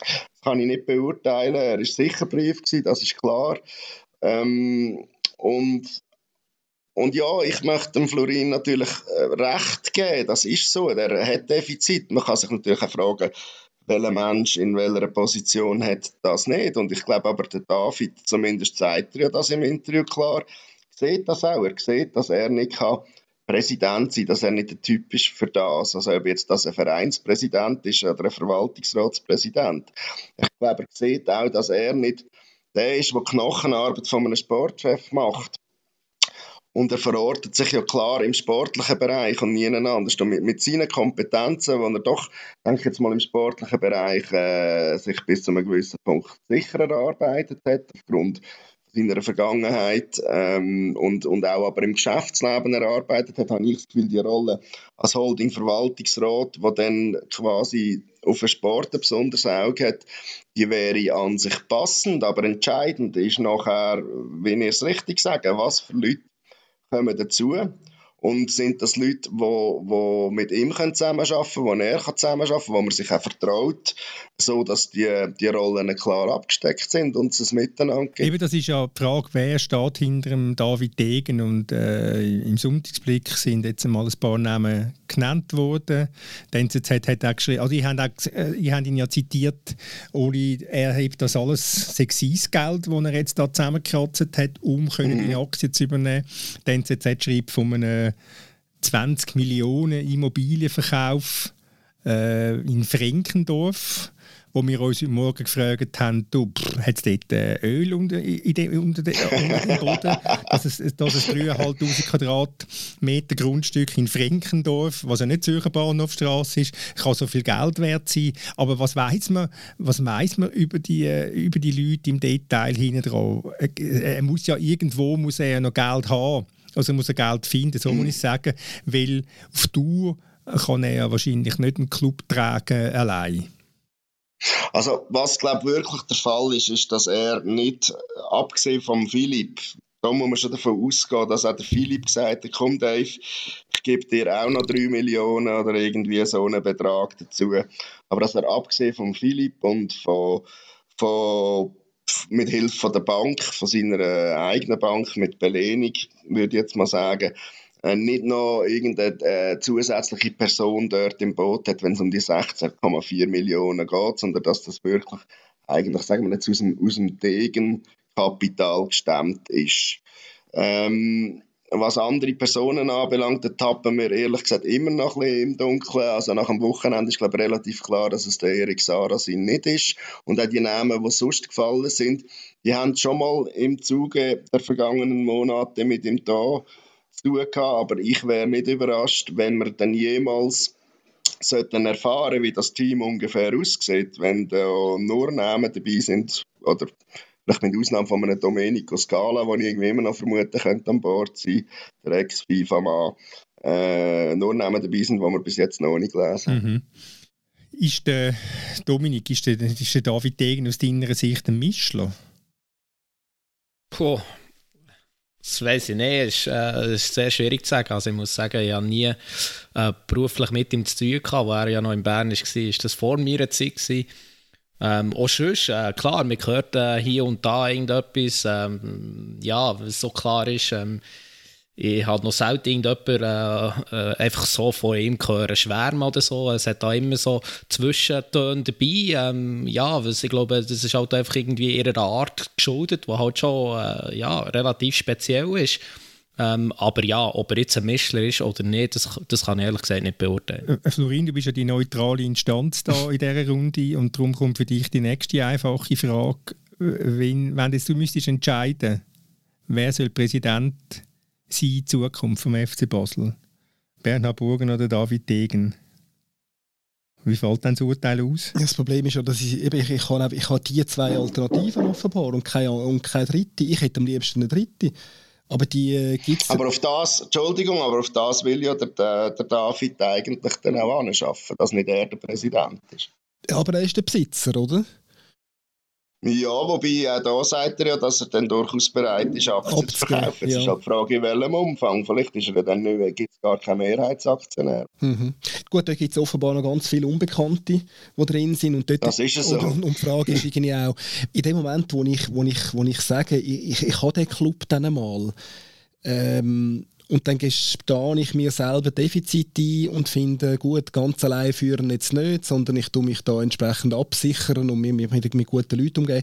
S2: Das kann ich nicht beurteilen. Er war sicher Brief das ist klar. Ähm, und, und ja, ich möchte dem Florin natürlich äh, recht geben. Das ist so. Er hat Defizit. Man kann sich natürlich auch fragen, welcher Mensch in welcher Position hat das nicht. Und ich glaube aber, der David, zumindest zeigt er ja das im Interview klar, sieht das auch. Er sieht, dass er nicht kann Präsident sein, dass er nicht der Typ ist für das. Also ob jetzt das ein Vereinspräsident ist oder ein Verwaltungsratspräsident. Ich glaube, er sieht auch, dass er nicht der ist, der Knochenarbeit von einem Sportchef macht. Und er verortet sich ja klar im sportlichen Bereich und nie anders. Und mit, mit seinen Kompetenzen, die er doch, denke ich jetzt mal, im sportlichen Bereich äh, sich bis zu einem gewissen Punkt sicher erarbeitet hat, aufgrund seiner Vergangenheit ähm, und, und auch aber im Geschäftsleben erarbeitet hat, habe ich das Gefühl, die Rolle als Holding-Verwaltungsrat, wo dann quasi auf den Sport ein besonderes Auge hat, die wäre an sich passend, aber entscheidend ist nachher, wenn ich es richtig sage, was für Leute kommen dazu. Und sind das Leute, die, mit ihm zusammenarbeiten können, die er zusammenarbeiten kann, wo man sich auch vertraut, so dass die, die Rollen klar abgesteckt sind und es ein Miteinander gibt.
S1: Eben, das ist ja die Frage, wer steht hinter dem David Degen und äh, im Sonntagsblick sind jetzt mal ein paar Namen genannt worden. Die NZZ hat auch geschrieben, also ich habe, auch, äh, ich habe ihn ja zitiert, Oli, er hebt das alles Sexisgeld, das er jetzt da zusammengekratzt hat, um können mhm. die Aktien zu übernehmen. Die NZZ schreibt von einem 20 Millionen Immobilienverkauf äh, in Frenkendorf wo wir uns morgen gefragt haben, du, hat es dort äh, Öl unter, in unter, unter dem Boden, dass es, dass es 3'500 Quadratmeter Grundstück in Frenkendorf, was ja nicht Zürcher Bahnhofstrasse ist, kann so viel Geld wert sein. Aber was weiß man, was weiss man über, die, äh, über die Leute im Detail hinten dran? Er muss ja irgendwo muss er noch Geld haben. Also muss er Geld finden, so muss ich sagen, weil auf Tour kann er wahrscheinlich nicht einen Club tragen allein.
S2: Also, was glaube wirklich der Fall ist, ist, dass er nicht, abgesehen vom Philipp, da muss man schon davon ausgehen, dass auch der Philipp gesagt hat, komm Dave, ich gebe dir auch noch 3 Millionen oder irgendwie so einen Betrag dazu. Aber dass er abgesehen vom Philipp und von, von mit Hilfe der Bank, von seiner eigenen Bank, mit Belehnung, würde ich jetzt mal sagen, äh, nicht noch irgendeine äh, zusätzliche Person dort im Boot hat, wenn es um die 16,4 Millionen geht, sondern dass das wirklich eigentlich, sagen wir jetzt, aus dem, aus dem Degenkapital gestemmt ist. Ähm, was andere Personen anbelangt, da tappen wir ehrlich gesagt immer noch ein bisschen im Dunkeln. Also nach dem Wochenende ist glaube ich, relativ klar, dass es der Erik Sarasin nicht ist. Und auch die Namen, die sonst gefallen sind, die haben schon mal im Zuge der vergangenen Monate mit ihm da zu tun gehabt, aber ich wäre nicht überrascht, wenn wir dann jemals sollten erfahren, wie das Team ungefähr aussieht, wenn da nur Namen dabei sind, oder vielleicht mit Ausnahme von einem Domenico Scala, den ich irgendwie immer noch vermuten könnte an Bord sein, der Ex-FIFA-Mann, äh, nur Namen dabei sind, die wir bis jetzt noch nicht gelesen haben. Mhm.
S1: Ist der Dominik, ist der, ist der David Degen aus deiner Sicht ein Mischler?
S3: Puh, das weiß ich nicht, es ist, äh, ist sehr schwierig zu sagen. Also ich muss sagen, ich habe nie äh, beruflich mit ihm zu tun gehabt, wo er ja noch in Bern war. Ist das vor mir Zeit gewesen. Ähm, auch sonst, äh, klar, man hört äh, hier und da irgendetwas, ähm, ja, was so klar ist, ähm, ich habe noch selten irgendjemanden äh, äh, einfach so von ihm hören, schwärmen oder so. Es hat da immer so Zwischentöne dabei. Ähm, ja, was ich glaube, das ist halt einfach irgendwie ihrer Art geschuldet, die halt schon äh, ja, relativ speziell ist. Ähm, aber ja, ob er jetzt ein Mischler ist oder nicht, das, das kann ich ehrlich gesagt nicht beurteilen.
S1: Äh, Florin, du bist ja die neutrale Instanz da in dieser Runde und darum kommt für dich die nächste einfache Frage. Wenn, wenn du müsstest entscheiden, wer soll Präsident seine Zukunft vom FC Basel? Bernhard Burgen oder David Degen? Wie fällt dann das Urteil aus?
S4: Das Problem ist ja, dass ich, eben, ich, ich, habe, ich habe die zwei Alternativen offenbar und keine, und keine dritte. Ich hätte am liebsten eine dritte. Aber die äh, gibt es.
S2: Aber auf das, Entschuldigung, aber auf das will ja der, der, der David eigentlich dann auch anschaffen, dass nicht er der Präsident ist.
S4: Aber er ist der Besitzer, oder?
S2: Ja, wobei auch da sagt er ja, dass er dann durchaus bereit ist, Aktien zu verkaufen. Jetzt ja. ist halt die Frage, in welchem Umfang. Vielleicht ist er dann nicht, gibt es gar keinen Mehrheitsaktionär.
S4: Mhm. Gut, da gibt es offenbar noch ganz viele Unbekannte, die drin sind. Und dort,
S2: das ist es so.
S4: Und, und, die Frage ist irgendwie auch, in dem Moment, wo ich, wo ich, wo ich sage, ich, ich, ich habe den Club dann mal, ähm, und dann gestehe ich mir selber Defizit ein und finde, gut, ganz allein führen jetzt nicht, sondern ich tue mich da entsprechend absichern und mich mit, mit guten Leuten umgehen.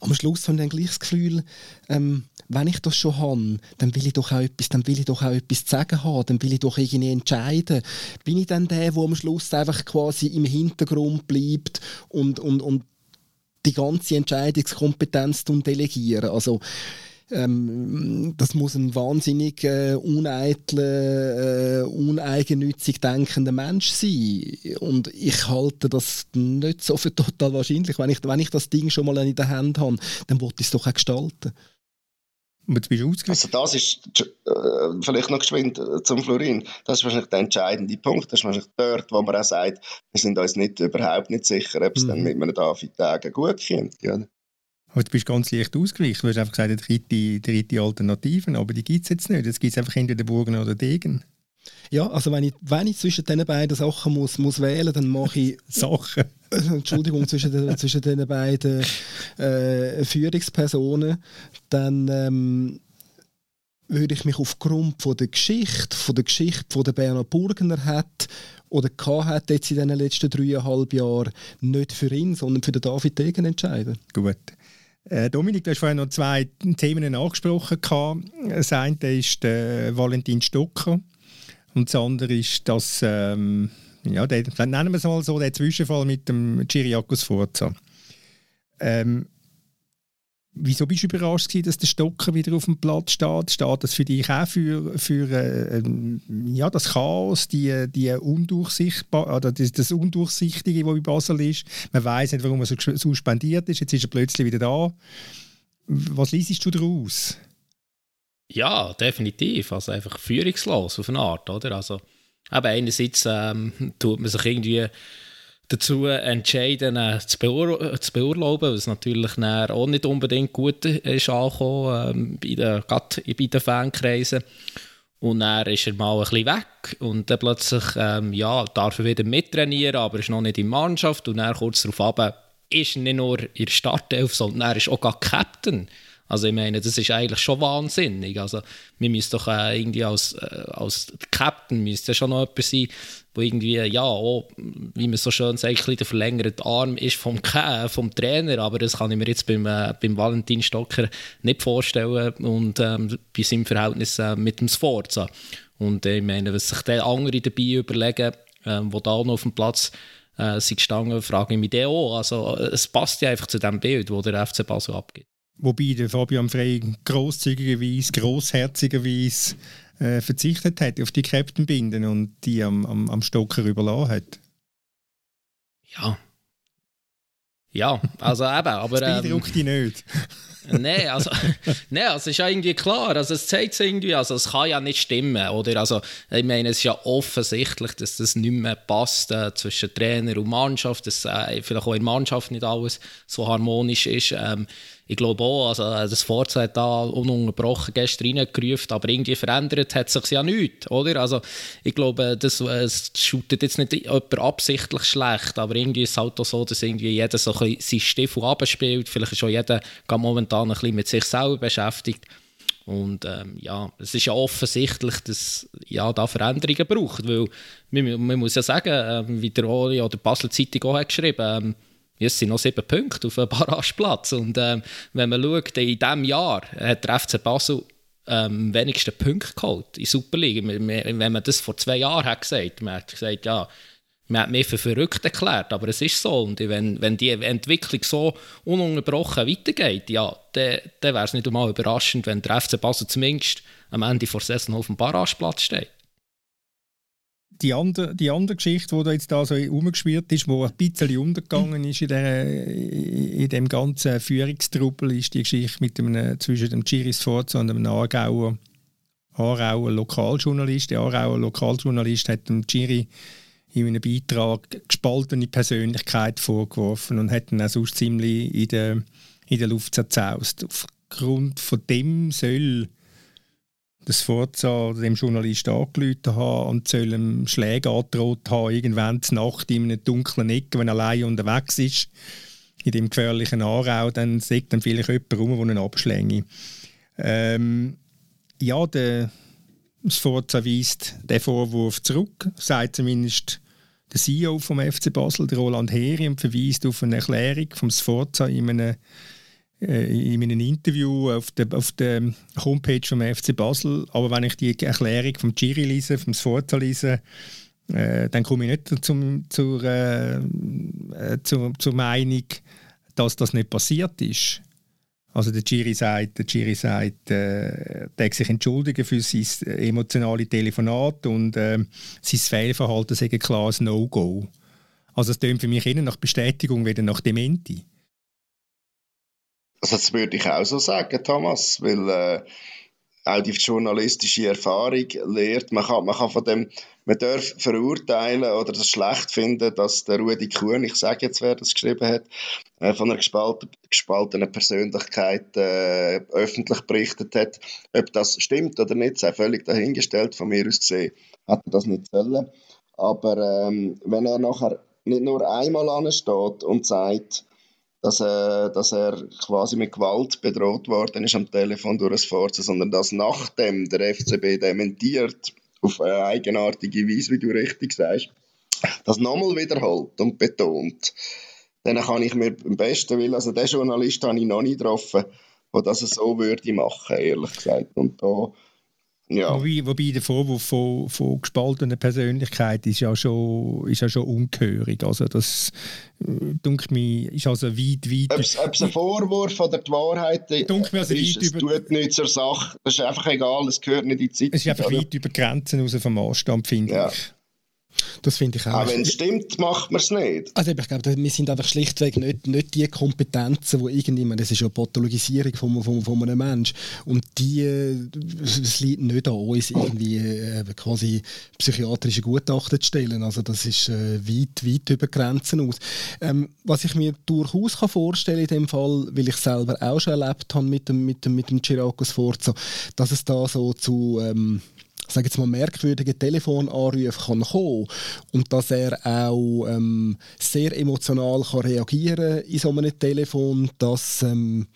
S4: Am Schluss habe ich dann gleich das Gefühl, ähm, wenn ich das schon habe, dann will ich doch auch etwas, dann will ich doch auch etwas zu sagen haben, dann will ich doch irgendwie entscheiden. Bin ich dann der, der am Schluss einfach quasi im Hintergrund bleibt und, und, und die ganze Entscheidungskompetenz delegieren? Also, ähm, das muss ein wahnsinnig äh, uneitler, äh, uneigennützig denkender Mensch sein. Und ich halte das nicht so für total wahrscheinlich. Wenn ich, wenn ich das Ding schon mal in der Hand habe, dann wollte ich es doch auch gestalten.
S2: Und bist also das ist äh, vielleicht noch geschwind äh, zum Florin. Das ist wahrscheinlich der entscheidende Punkt. Das ist wahrscheinlich dort, wo man auch sagt, wir sind uns nicht, überhaupt nicht sicher, ob es mhm. dann mit einem David Tagen gut kommt. Ja.
S1: Aber du bist ganz leicht ausgewichen. Du hast einfach gesagt, dritte, dritte Alternativen, aber die gibt es jetzt nicht. Es gibt einfach entweder Burgen oder Degen.
S4: Ja, also wenn ich, wenn ich zwischen diesen beiden Sachen muss, muss wählen dann mache ich...
S1: Sachen?
S4: Entschuldigung, zwischen, den, zwischen den beiden äh, Führungspersonen, dann ähm, würde ich mich aufgrund von der Geschichte, von der Geschichte, von der Bernhard Burgener hat oder hat jetzt in den letzten dreieinhalb Jahren nicht für ihn, sondern für den David Degen entscheiden.
S1: Gut. Äh, Dominik, du hast vorhin noch zwei Themen angesprochen. Das eine ist der Valentin Stocker und das andere ist das, ähm, ja, der, nennen wir es mal so, der Zwischenfall mit dem Chiriakos Forza. Ähm, Wieso bist du überrascht gewesen, dass der Stocker wieder auf dem Platz steht? Steht das für dich auch für, für äh, ja, das Chaos, die, die oder das, das Undurchsichtige, das bei Basel ist? Man weiß nicht, warum er so suspendiert ist. Jetzt ist er plötzlich wieder da. Was liest du daraus?
S3: Ja, definitiv. Also einfach führungslos auf eine Art, oder? Also, aber einerseits ähm, tut man sich irgendwie dazu entscheiden, äh, zu, beur zu beurlauben, was natürlich auch nicht unbedingt gut ist angekommen, den, gerade bei den Fankreisen. Und dann ist er mal ein bisschen weg und dann plötzlich ähm, ja, darf er wieder mittrainieren, aber ist noch nicht in der Mannschaft. Und dann kurz darauf ab, ist nicht nur in der Startelf, sondern er ist auch gar Captain. Also ich meine, das ist eigentlich schon wahnsinnig. Also wir müssen doch äh, irgendwie als, äh, als Captain müsste schon noch jemand sein, wo irgendwie, ja, auch, wie man so schön sagt, der verlängerte Arm ist vom, vom Trainer, aber das kann ich mir jetzt beim, äh, beim Valentin Stocker nicht vorstellen und ähm, bei seinem Verhältnis äh, mit dem Sforza. Und äh, ich meine, was sich der andere dabei überlegen, äh, wo da noch auf dem Platz äh, sind gestanden, frage ich mich den auch. Also es passt ja einfach zu dem Bild, das der FC Basel abgibt.
S1: Wobei der Fabian Frey grosszügigerweise, grossherzigerweise äh, verzichtet hat auf die Captain-Binden und die am, am, am Stocker überlassen hat.
S3: Ja. Ja, also eben, aber...
S1: Das beeindruckt ähm, dich nicht.
S3: Nein, also, nee, also ist ja irgendwie klar. Also es zeigt irgendwie, also es kann ja nicht stimmen, oder? Also ich meine, es ist ja offensichtlich, dass das nicht mehr passt äh, zwischen Trainer und Mannschaft, dass äh, vielleicht auch in der Mannschaft nicht alles so harmonisch ist. Ähm, ich glaube auch, also das Forza hat da ununterbrochen gestern reingerufen, aber irgendwie verändert hat sich ja nichts, oder? Also ich glaube, das, äh, es shootet jetzt nicht jemand absichtlich schlecht, aber irgendwie ist es halt auch so, dass irgendwie jeder so ein bisschen seinen Stiefel abspielt, vielleicht ist auch jeder momentan ein bisschen mit sich selber beschäftigt. Und ähm, ja, es ist ja offensichtlich, dass ja, da Veränderungen braucht, weil man, man muss ja sagen, ähm, wie der Oli oder Basel Zeitung auch hat geschrieben, ähm, es sind noch sieben Punkte auf einem Barrageplatz. Und ähm, wenn man schaut, in diesem Jahr hat der FC Basel ähm, wenigsten Punkte geholt in Superliga. Wenn man das vor zwei Jahren hat gesagt, man hat gesagt, ja, man hat mich für verrückt erklärt, aber es ist so. Und wenn, wenn die Entwicklung so ununterbrochen weitergeht, ja, dann, dann wäre es nicht einmal überraschend, wenn der FC Basel zumindest am Ende vor Saison auf dem Barrageplatz steht.
S1: Die andere, die andere Geschichte, die da jetzt da so umgeschwirrt ist, die ein bisschen untergegangen ist in, der, in dem ganzen Führungstruppel, ist die Geschichte mit dem, zwischen dem Giris Forza und dem Aargauer, Aarauer Lokaljournalist. Der Aarauer Lokaljournalist hat dem Giri in einem Beitrag gespaltene Persönlichkeit vorgeworfen und hat ihn auch sonst ziemlich in der, in der Luft zerzaust. Aufgrund von dem soll das Forza dem Journalist angelüht haben und soll ihm Schläge angedroht haben, irgendwann zur Nacht in einer dunklen Ecke, wenn er allein unterwegs ist, in dem gefährlichen Aarau, dann sagt dann vielleicht jemand rum, der ihn abschlänge. Ähm, ja, der, das Forza weist den Vorwurf zurück, sagt zumindest der CEO vom FC Basel, Roland Heri, und verweist auf eine Erklärung vom Sforza in einem, äh, in einem Interview auf der, auf der Homepage vom FC Basel. Aber wenn ich die Erklärung vom Giri lese, vom Sforza lese, äh, dann komme ich nicht zum, zur, äh, äh zur, zur Meinung, dass das nicht passiert ist. Also der Giri sagt, der Giri sagt, äh, der sich entschuldigen für sein emotionale Telefonat und äh, sein Fehlverhalten sei ein klares No-Go. Also es klingt für mich eher nach Bestätigung wieder nach Dementi.
S2: Also das würde ich auch so sagen, Thomas, weil äh, auch die journalistische Erfahrung lehrt, man kann, man kann von dem, man darf verurteilen oder das schlecht finden, dass der Rudi Kuhn, ich sage jetzt, wer das geschrieben hat, äh, von einer gespalten, gespaltenen Persönlichkeit äh, öffentlich berichtet hat. Ob das stimmt oder nicht, sei völlig dahingestellt, von mir aus gesehen, hat er das nicht sollen. Aber ähm, wenn er nachher nicht nur einmal ansteht und sagt, dass er, dass er quasi mit Gewalt bedroht worden ist am Telefon durch das Forza, sondern dass nachdem der FCB dementiert, auf eine eigenartige Weise, wie du richtig sagst, das nochmal wiederholt und betont, dann kann ich mir am besten will, also den Journalist habe ich noch nie getroffen, der das so würde machen, ehrlich gesagt. Und da ja.
S1: Wobei, wobei der Vorwurf von, von gespaltener Persönlichkeit ist ja schon, ist ja schon ungehörig. Also das, äh, denke mir, ist also weit, weit...
S2: Ob es ein Vorwurf oder die Wahrheit
S1: ist, also ist
S2: es über, tut nichts zur Sache. Das ist einfach egal, es gehört nicht in die Zeit.
S1: Es ist einfach oder? weit über Grenzen raus vom Maßstab, finde ja.
S4: Das finde ich auch.
S2: Aber wenn es stimmt, macht man es nicht.
S4: Also ich glaube, wir sind einfach schlichtweg nicht, nicht die Kompetenzen, die irgendjemand, das ist ja Pathologisierung von, von, von einem Menschen und die, es liegt nicht an uns, irgendwie äh, quasi psychiatrische Gutachten zu stellen. Also das ist äh, weit, weit über Grenzen aus. Ähm, was ich mir durchaus kann vorstellen in dem Fall, weil ich selber auch schon erlebt habe mit dem, mit dem, mit dem Chiraco Sforza, dass es da so zu... Ähm, sage jetzt mal, merkwürdigen Telefonanrufen kann kommen und dass er auch ähm, sehr emotional kann reagieren in so einem Telefon, das ähm,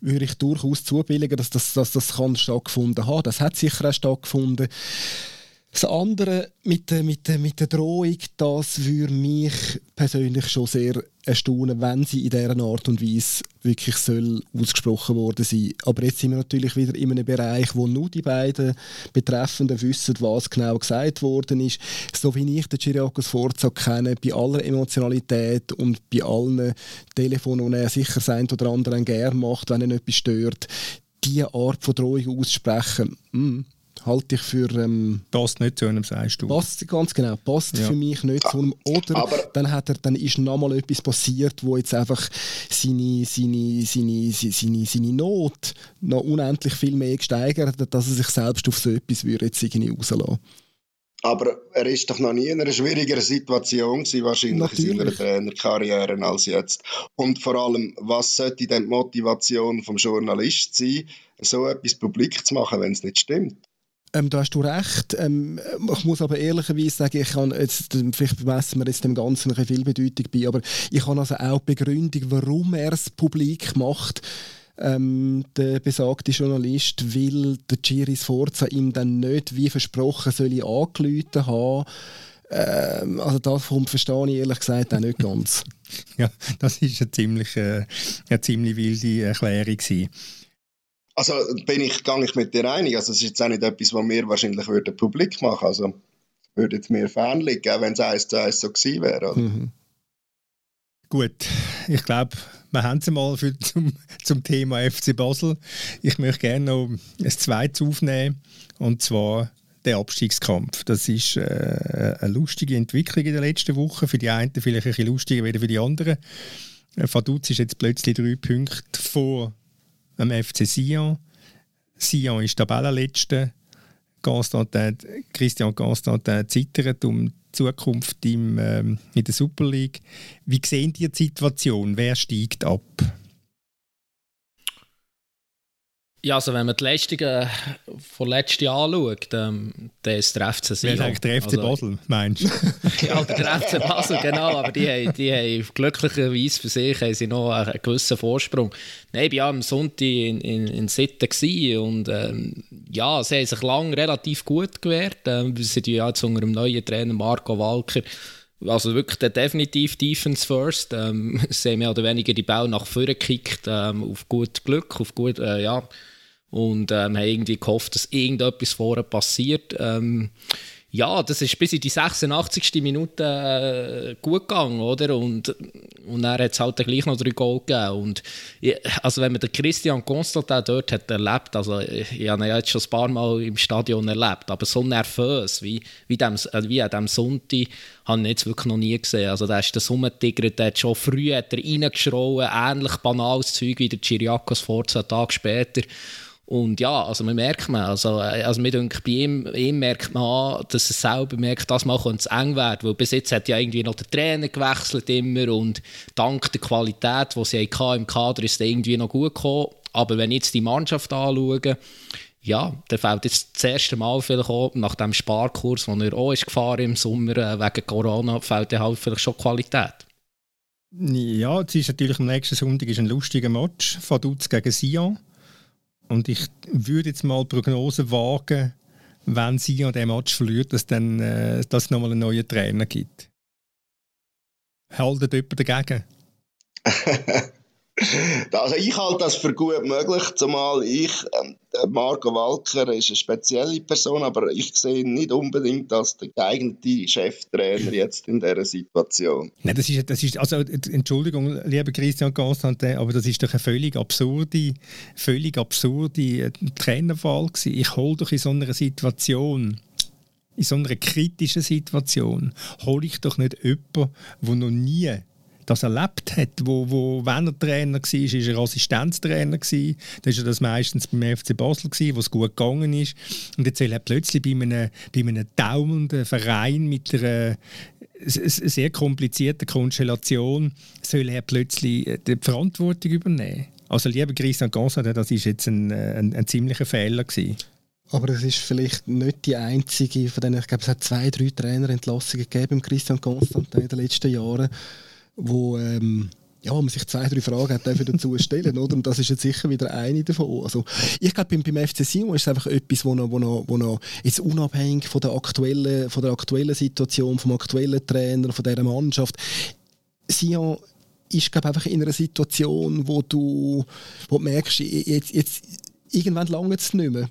S4: würde ich durchaus zubilligen, dass das, dass das kann stattgefunden haben. Das hat sicher auch stattgefunden. Das andere mit, der, mit, der, mit der Drohung, das würde mich persönlich schon sehr erstaunen, wenn sie in dieser Art und Weise wirklich soll ausgesprochen worden sein. Aber jetzt sind wir natürlich wieder in einem Bereich, wo nur die beiden Betreffenden wissen, was genau gesagt worden ist. So wie ich den Chiriakos Forza kenne, bei aller Emotionalität und bei allen Telefonen, die er sicher sein oder anderen gerne macht, wenn er etwas stört, diese Art von Drohung auszusprechen, mh, halte ich für... Ähm,
S1: passt nicht zu einem, sagst du.
S4: Passt, ganz genau, passt ja. für mich nicht zu einem. Oder Aber dann, hat er, dann ist nochmal etwas passiert, wo jetzt einfach seine, seine, seine, seine, seine Not noch unendlich viel mehr gesteigert hat, dass er sich selbst auf so etwas würde jetzt irgendwie rauslassen
S2: aber er ist doch noch nie in einer schwierigeren Situation gewesen, wahrscheinlich Natürlich. in seiner Trainerkarriere als jetzt. Und vor allem, was sollte denn die Motivation vom Journalist sein, so etwas publik zu machen, wenn es nicht stimmt?
S4: Ähm, da hast du recht. Ähm, ich muss aber ehrlicherweise sagen, ich kann jetzt, vielleicht messen wir jetzt dem Ganzen eine viel Bedeutung bei, aber ich habe also auch die Begründung, warum er es publik macht. Ähm, der besagte Journalist will der Giris Forza ihm dann nicht wie versprochen soll ich angerufen haben. Ähm, also davon verstehe ich ehrlich gesagt auch nicht ganz.
S1: ja, das ist eine ziemlich, äh, eine ziemlich wilde Erklärung gewesen.
S2: Also bin ich, gar nicht mit dir einig. Also es ist jetzt auch nicht etwas, was wir wahrscheinlich würden publik machen. Also würde jetzt mir fernliegen, wenn es eins zu eins so gewesen wäre. Mhm.
S1: Gut, ich glaube, wir haben es mal für, zum, zum Thema FC Basel. Ich möchte gerne noch ein zweites aufnehmen, und zwar der Abstiegskampf. Das ist äh, eine lustige Entwicklung in der letzten Woche. Für die einen vielleicht ein bisschen lustiger als für die anderen. Vaduz ist jetzt plötzlich drei Punkte vor dem FC Sion. Sion ist Tabellenletzter. Constantin, Christian Constantin zittert um die Zukunft im, ähm, in der Super League. Wie sehen die die Situation? Wer steigt ab?
S3: Ja, also wenn man die Leistungen von letztem Jahr anschaut, ähm, dann ist der FC Sion.
S1: Wer der FC Basel, meinst du?
S3: ja, der FC Basel, genau. Aber die haben, die haben glücklicherweise für sich haben sie noch einen gewissen Vorsprung. Nein, ich war am Sonntag in, in, in Sitten und ähm, ja, sie haben sich lange relativ gut gewehrt. Ähm, wir sind ja jetzt unter dem neuen Trainer Marco Walker also wirklich der definitiv Defense First. Ähm, sie haben mehr oder weniger die Ball nach vorne gekickt, ähm, auf gut Glück, auf gut, äh, ja, und ähm, haben irgendwie gehofft, dass irgendetwas vorher passiert. Ähm, ja, das ist bis in die 86. Minute äh, gut gegangen, oder? Und, und er hat es halt gleich noch drei Goal gegeben. Und also wenn man den Christian Constantin dort hat erlebt, also ich, ich habe ihn jetzt schon ein paar Mal im Stadion erlebt, aber so nervös wie, wie, dem, äh, wie an diesem Sonntag habe ich jetzt wirklich noch nie gesehen. Also der ist der Summentigger, der hat schon früh hat er reingeschrauen, ähnlich banales Zeug wie der Chiriakos vor zwei Tagen später. Und ja, also man merkt man, also, äh, also mir denke, bei ihm, ihm merkt man an, dass er selber merkt, dass mal es eng werden weil bis jetzt hat ja irgendwie noch der Trainer gewechselt immer und dank der Qualität, die sie hatten im Kader, ist es irgendwie noch gut gekommen. Aber wenn ich jetzt die Mannschaft anschaue, ja, der fällt jetzt das erste Mal vielleicht auch nach dem Sparkurs, den er auch ist gefahren im Sommer äh, wegen Corona, fällt er halt vielleicht schon Qualität.
S1: Ja, es ist natürlich am nächsten Sonntag ist ein lustiger Match, Vaduz gegen Sion. Und ich würde jetzt mal Prognosen wagen, wenn sie an dem Match verliert, dass dann äh, dass nochmal einen neuen Trainer gibt. Haltet jemand dagegen?
S2: Also ich halte das für gut möglich, zumal ich, äh, Marco Walker ist eine spezielle Person, aber ich sehe nicht unbedingt als der geeignete Cheftrainer jetzt in dieser Situation.
S1: Nein, das ist, das ist also Entschuldigung, lieber Christian Constantin, aber das ist doch eine völlig absurde, völlig absurde äh, Trainerwahl gewesen. Ich hole doch in so einer Situation in so einer kritischen Situation hole ich doch nicht jemanden, der noch nie das erlebt hat, wo, wo wenn er Trainer war, ist er Assistenztrainer gewesen. Dann war das meistens beim FC Basel gewesen, wo es gut gegangen ist. Und jetzt soll er plötzlich bei einem, einem taumelnden Verein mit einer sehr komplizierten Konstellation soll er plötzlich äh, die Verantwortung übernehmen. Also lieber Christian Gonzalez, das ist jetzt ein, ein, ein ziemlicher Fehler gewesen.
S4: Aber es ist vielleicht nicht die einzige von denen, ich glaube, es hat zwei, drei Trainerentlassungen gegeben im Christian Constantin in den letzten Jahren wo, ähm, ja, wo man sich zwei, drei Fragen hat dazu stellen oder? Und das ist jetzt sicher wieder eine davon. Also, ich glaube, beim, beim FC Sion ist es einfach etwas, wo noch, wo noch, wo noch jetzt unabhängig von der, aktuellen, von der aktuellen Situation, vom aktuellen Trainer, von dieser Mannschaft, Sion ist glaube einfach in einer Situation, wo du, wo du merkst, jetzt, jetzt irgendwann lange es nicht mehr.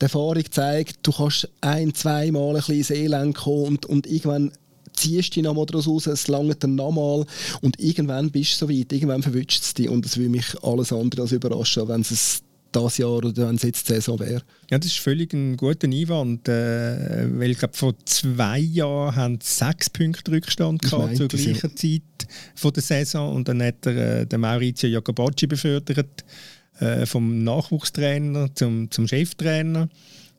S4: Die Erfahrung zeigt, du kannst ein, zwei Mal ein bisschen ins Elend kommen und, und irgendwann ziehst dich nochmal daraus raus, es langt dann nochmal und irgendwann bist du so weit, irgendwann verwünscht es dich und es würde mich alles andere als überraschen, wenn es das Jahr oder wenn es jetzt die Saison wäre.
S1: Ja, das ist völlig ein guter Einwand, äh, weil ich glaube, vor zwei Jahren haben sie sechs Punkte Rückstand gehabt, zur gleichen. Zeit von der Saison und dann hat er äh, den Maurizio Jacobacci befördert äh, vom Nachwuchstrainer zum, zum Cheftrainer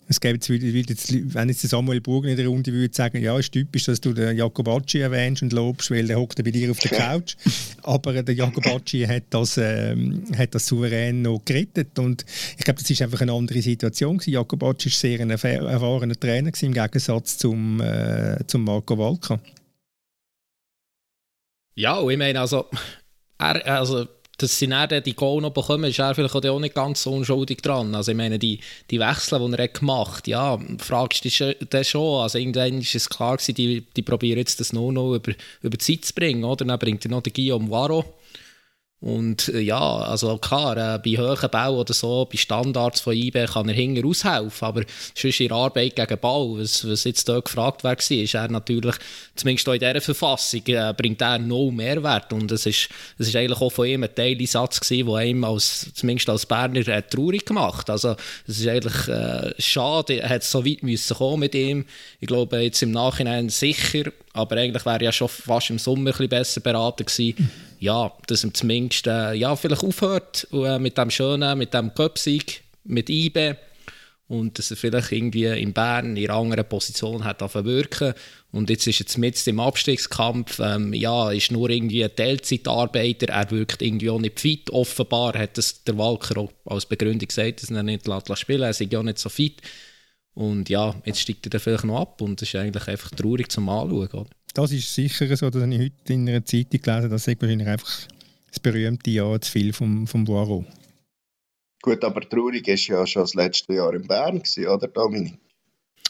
S1: es gäbe jetzt, jetzt, wenn jetzt Samuel Burgen in der Runde würde sagen, ja, es ist typisch, dass du den Jacobacci erwähnst und lobst, weil der hockt bei dir auf der Couch. Aber der Jacobacci hat das, ähm, hat das souverän noch gerettet und ich glaube, das ist einfach eine andere Situation gewesen. Jacobacci war sehr ein erfahrener Trainer gewesen, im Gegensatz zum, äh, zum Marco Walker.
S3: Ja, ich meine, also, er, also dass sie dann die Goal noch bekommen, ist er vielleicht auch nicht ganz so unschuldig dran. Also ich meine, die, die Wechsel, die er hat gemacht ja, fragst du dich schon. Also irgendwann ist es klar gewesen, die, die probieren jetzt das nur noch über, über die Zeit zu bringen, oder? Dann bringt er noch den Guillaume Waro, Und äh, ja, also klar, äh, bei hohen Bau oder so, bei Standards von IB kann er hinten aushelfen, aber sonst in Arbeit gegen Ball, was, was jetzt dort gefragt war, ist er natürlich, zumindest auch in dieser Verfassung, äh, bringt er noch Mehrwert. Und es ist, es ist eigentlich auch von ihm ein Teileinsatz gewesen, der ihm als, zumindest als Berner äh, traurig gemacht. Also es ist eigentlich äh, schade, er hat so weit müssen kommen mit ihm. Ich glaube jetzt im Nachhinein sicher, aber eigentlich wäre er ja schon fast im Sommer ein bisschen besser beraten gewesen ja, dass er zumindest äh, ja, vielleicht aufhört äh, mit dem schönen, mit dem Köpsig, mit IBE und dass er vielleicht irgendwie in Bern in einer anderen Position hat wirken. Und jetzt ist er mit im Abstiegskampf, ähm, ja, ist nur irgendwie ein Teilzeitarbeiter, er wirkt irgendwie auch nicht fit, offenbar hat das der Walker auch als Begründung gesagt, dass er nicht spielen. Er sei ja nicht so fit. Und ja, jetzt steigt er vielleicht noch ab. Und das ist eigentlich einfach traurig zum Anschauen, oder?
S1: Das ist sicher so, dass ich heute in einer Zeitung gelesen habe, das ist wahrscheinlich einfach das berühmte Jahr zu viel vom, vom Boiro.
S2: Gut, aber traurig war ja schon das letzte Jahr in Bern, gewesen, oder Dominik?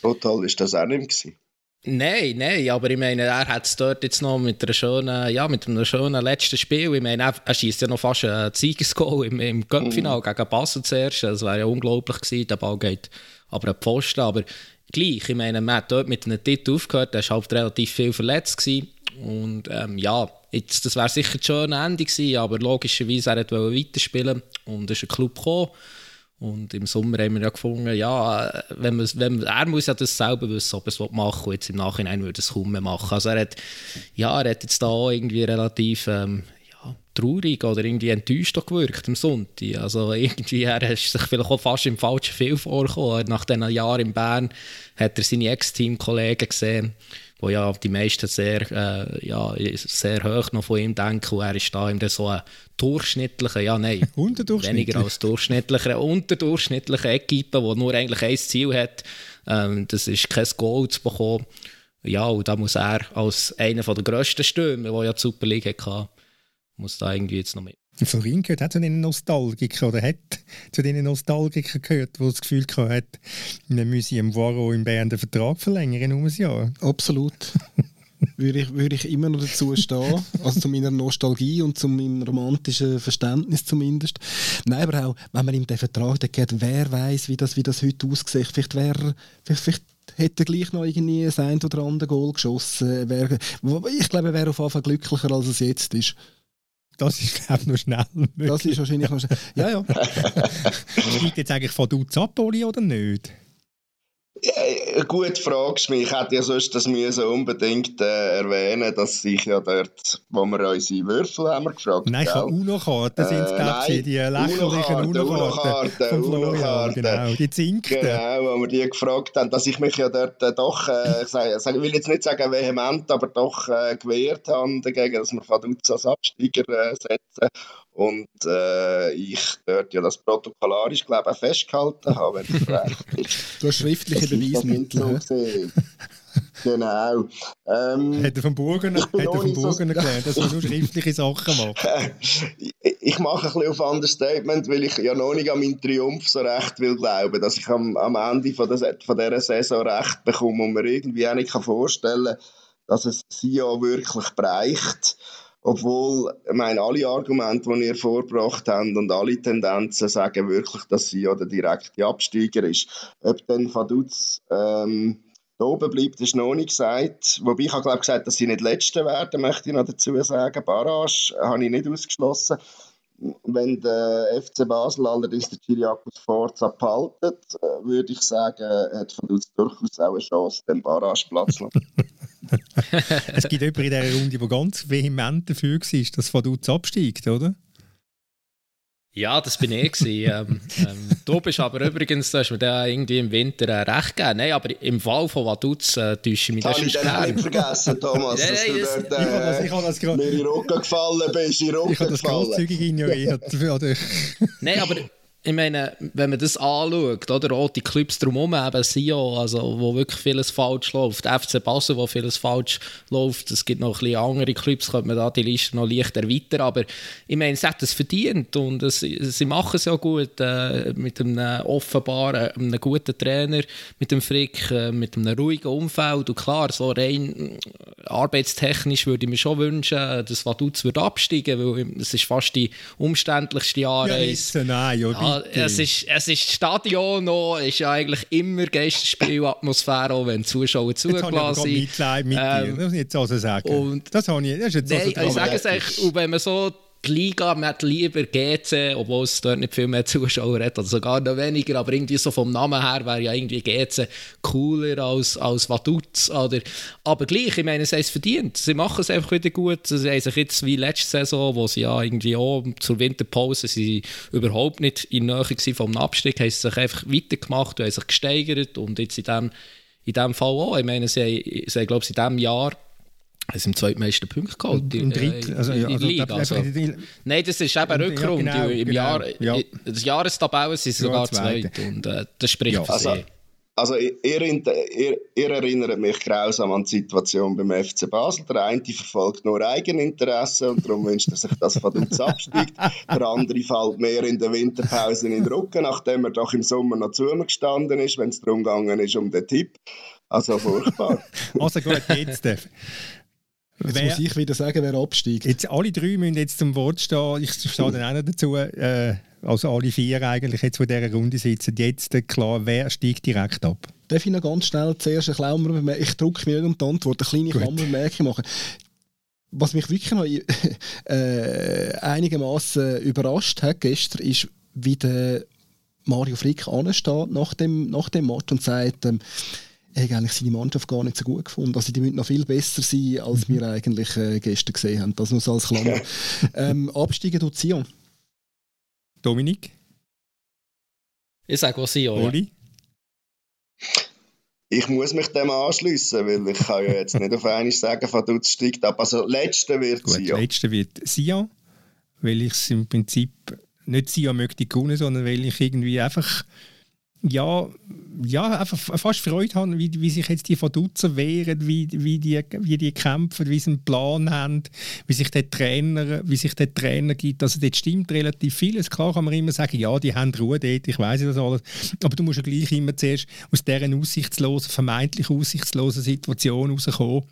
S2: Total ist das auch nicht gewesen.
S3: Nein, nein, aber ich meine, er hat es dort jetzt noch mit, einer schönen, ja, mit einem schönen letzten Spiel. Ich meine, er, schießt ja noch fast ein Siegesgoal im, im Cup-Final mhm. gegen Basel zuerst. Das wäre ja unglaublich gewesen. Der Ball geht aber die Pfosten. Aber gleich, ich meine, man hat dort mit einem Titel aufgehört, er war halt relativ viel verletzt. Gewesen. Und ähm, ja, jetzt, das wäre sicher ein schönes Ende gewesen, aber logischerweise, er wollte weiterspielen und ist ein Club gekommen. Und im Sommer haben wir ja gefunden, ja, wenn man, wenn er muss ja das selber wissen, ob er es machen will. Jetzt im Nachhinein würde er es kaum mehr machen. Also er hat, ja, er hat jetzt da irgendwie relativ ähm, traurig oder irgendwie enttäuscht gewirkt am Sonntag. Also irgendwie, er ist sich vielleicht auch fast im falschen Film vorgekommen. Nach diesen Jahren in Bern hat er seine Ex-Team-Kollegen gesehen, wo ja die meisten sehr, äh, ja, sehr hoch noch von ihm denken. Und er ist da in so ein durchschnittlicher, ja nein, weniger als durchschnittlicher, unterdurchschnittlicher Equipe, der nur eigentlich ein Ziel hat, ähm, das ist kein Goal zu bekommen. Ja, und da muss er als einer der grössten Stürmer, der ja die Super League hatte, muss da irgendwie jetzt noch mit.
S1: Florin gehört auch zu den Nostalgikern oder hat zu den Nostalgikern gehört, die das Gefühl hat, man müsse im Varo in Bern den Vertrag verlängern um ein Jahr.
S4: Absolut. würde, ich, würde ich immer noch dazu stehen, also zu meiner Nostalgie und zu meinem romantischen Verständnis zumindest. Nein, aber auch, wenn man ihm den Vertrag gibt, wer weiß, wie das, wie das heute aussieht. Vielleicht wäre, vielleicht, vielleicht hätte er gleich noch irgendwie ein oder andere Goal geschossen. Wär, ich glaube, er wäre auf jeden Fall glücklicher, als es jetzt ist.
S1: Das ist, glaube ich, noch schnell
S4: möglich. Das ist wahrscheinlich noch schnell. Ja, ja.
S1: Steigt jetzt eigentlich von Dutz ab, oder nicht?
S2: Ja, gut fragst mich. Ich hätte ja sonst das müssen unbedingt äh, erwähnen, dass ich ja dort, wo wir unsere Würfel haben wir gefragt.
S1: Nein, von UNO-Karten sind es, glaube ich, die lächerlichen UNO-Karten von Florian, genau, die zinkten.
S2: Genau, wo wir die gefragt haben, dass ich mich ja dort äh, doch, äh, ich, sage, ich will jetzt nicht sagen vehement, aber doch äh, gewehrt habe dagegen, dass wir Faduz als Absteiger äh, setzen. Und äh, ich dort ja das protokollarisch, glaube ich, festgehalten habe, wenn es recht.
S4: Du hast schriftliche Beweismittel.
S2: genau.
S1: Ähm, hat er vom Burgener, hat er vom Burgener so gelernt, dass man nur schriftliche Sachen macht?
S2: ich mache ein bisschen auf Understatement, weil ich ja noch nicht an meinen Triumph so recht will glauben, dass ich am, am Ende von, der, von dieser Saison recht bekomme und mir irgendwie auch nicht vorstellen kann, dass es sie ja wirklich bereicht obwohl, ich meine, alle Argumente, die ihr vorgebracht habt und alle Tendenzen sagen wirklich, dass sie ja der direkte Absteiger ist. Ob dann Vaduz ähm, da oben bleibt, ist noch nicht gesagt. Wobei ich glaube gesagt, dass sie nicht Letzte werden, möchte ich noch dazu sagen. Barrage habe ich nicht ausgeschlossen. Wenn der FC Basel allerdings den Chiriakos Forza behaltet, äh, würde ich sagen, hat Vaduz durchaus auch eine Chance, den Barrageplatz noch
S1: es gibt jemanden in dieser Runde, der ganz vehement dafür war, dass Vaduz absteigt, oder?
S3: Ja, das bin ich. ähm, ähm, du bist aber übrigens, du hast mir da irgendwie im Winter äh, recht gegeben. Nein, aber im Fall von Vaduz äh, täusche ich mich
S2: das schon
S3: ich
S2: nicht vergessen, Thomas, dass du dort äh, ich das, ich mir in Rücken gefallen bist, in Rücken
S1: Ich habe das großzügig ignoriert.
S3: Nein, aber ich meine, wenn man das anschaut, oder auch die Clubs drumherum, eben Sion, also wo wirklich vieles falsch läuft, FC Basel, wo vieles falsch läuft, es gibt noch ein bisschen andere Clubs, könnte man da die Liste noch leicht erweitern, aber ich meine, sie hat es verdient und es, sie machen es ja gut äh, mit einem offenbaren, einem guten Trainer, mit dem Frick, äh, mit einem ruhigen Umfeld und klar, so rein arbeitstechnisch würde ich mir schon wünschen, dass Vaduz würde absteigen, weil es ist fast die umständlichste Anreise.
S1: Ja, nein, ja,
S3: ja, es ist, es ist Stadion noch, ist ja eigentlich immer Geisterspielatmosphäre, auch wenn die Zuschauer zugelassen sind.
S1: Mitleid mit ähm, dir, das muss ich jetzt also sagen.
S3: Und
S1: das habe ich, das ist jetzt
S3: nein, also ich sage es eigentlich, und wenn man so die Liga, man hat lieber GC, obwohl es dort nicht viel mehr Zuschauer hat, oder sogar noch weniger, aber irgendwie so vom Namen her wäre ja irgendwie GC cooler als, als Vaduz, oder, aber gleich, ich meine, sie haben es verdient, sie machen es einfach wieder gut, sie haben sich jetzt wie letzte Saison, wo sie ja irgendwie auch zur Winterpause sie überhaupt nicht in Nähe waren vom Abstieg, haben sie sich einfach weitergemacht und haben sich gesteigert und jetzt in dem, in dem Fall auch, ich meine, sie sie haben glaube ich, in diesem Jahr es sind zweitmeisten Punkte geholt.
S1: Im dritten, also,
S3: in, in also, Liga. Also, nein, das ist eben Rückrunde. Ja, genau, Im genau, Jahr, ja. das Jahrestabelle sind sie sogar zweit. Und äh, das spricht ja. für
S2: also,
S3: sie.
S2: Also ihr, ihr, ihr, erinnert mich grausam an die Situation beim FC Basel. Der eine verfolgt nur Eigeninteresse und darum wünscht er sich, dass Vaduz absteigt. Der andere fällt mehr in der Winterpause in den Rücken, nachdem er doch im Sommer noch zu mir gestanden ist, wenn es darum gegangen ist um den Tipp. Also furchtbar.
S1: also gut, jetzt
S4: Jetzt wer, muss ich wieder sagen, wer absteigt.
S1: Jetzt, alle drei müssen jetzt zum Wort stehen. Ich stehe dann auch noch dazu. Äh, also alle vier eigentlich jetzt, die in dieser Runde sitzen. Jetzt äh, klar, wer steigt direkt ab?
S4: Darf ich noch ganz schnell zuerst eine Klammer Ich drücke mir nicht um die Antwort, eine kleine Klammerbemerkung machen. Was mich wirklich noch äh, einigermaßen überrascht hat gestern, ist, wie der Mario Frick ansteht nach dem, nach dem Match und sagt, ähm, er hat eigentlich seine Mannschaft gar nicht so gut gefunden. Also die müssen noch viel besser sein, als mhm. wir eigentlich äh, gestern gesehen haben. Das nur so als Klammer. ähm, absteigen tut Sion.
S1: Dominik?
S3: Ich sage auch Sion.
S1: Oli?
S2: Ich muss mich dem anschließen, weil ich kann ja jetzt nicht auf einmal sagen, von Dutz steigt ab. Also letzte wird
S1: Gut,
S2: Sion.
S1: letzte wird Sion, weil ich es im Prinzip nicht Sion möchte gewinnen, sondern weil ich irgendwie einfach ja, ja, einfach fast Freude haben, wie, wie sich jetzt die Verdutzen wehren, wie, wie, die, wie die kämpfen, wie sie einen Plan haben, wie sich der Trainer, wie sich der Trainer gibt. Also dort stimmt relativ vieles. Klar kann man immer sagen, ja, die haben Ruhe dort, ich weiß das alles. Aber du musst ja gleich immer zuerst aus dieser aussichtslosen, vermeintlich aussichtslosen Situation rauskommen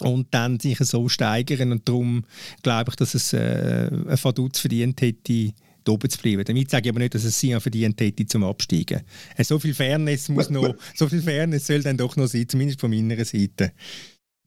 S1: und dann sich so steigern. Und darum glaube ich, dass es äh, ein Vaduz verdient hätte, oben zu bleiben. Damit sage ich aber nicht, dass es Sion verdient hätte zum Absteigen. Äh, so viel Fairness muss noch, so viel Fairness soll dann doch noch sein, zumindest von meiner Seite.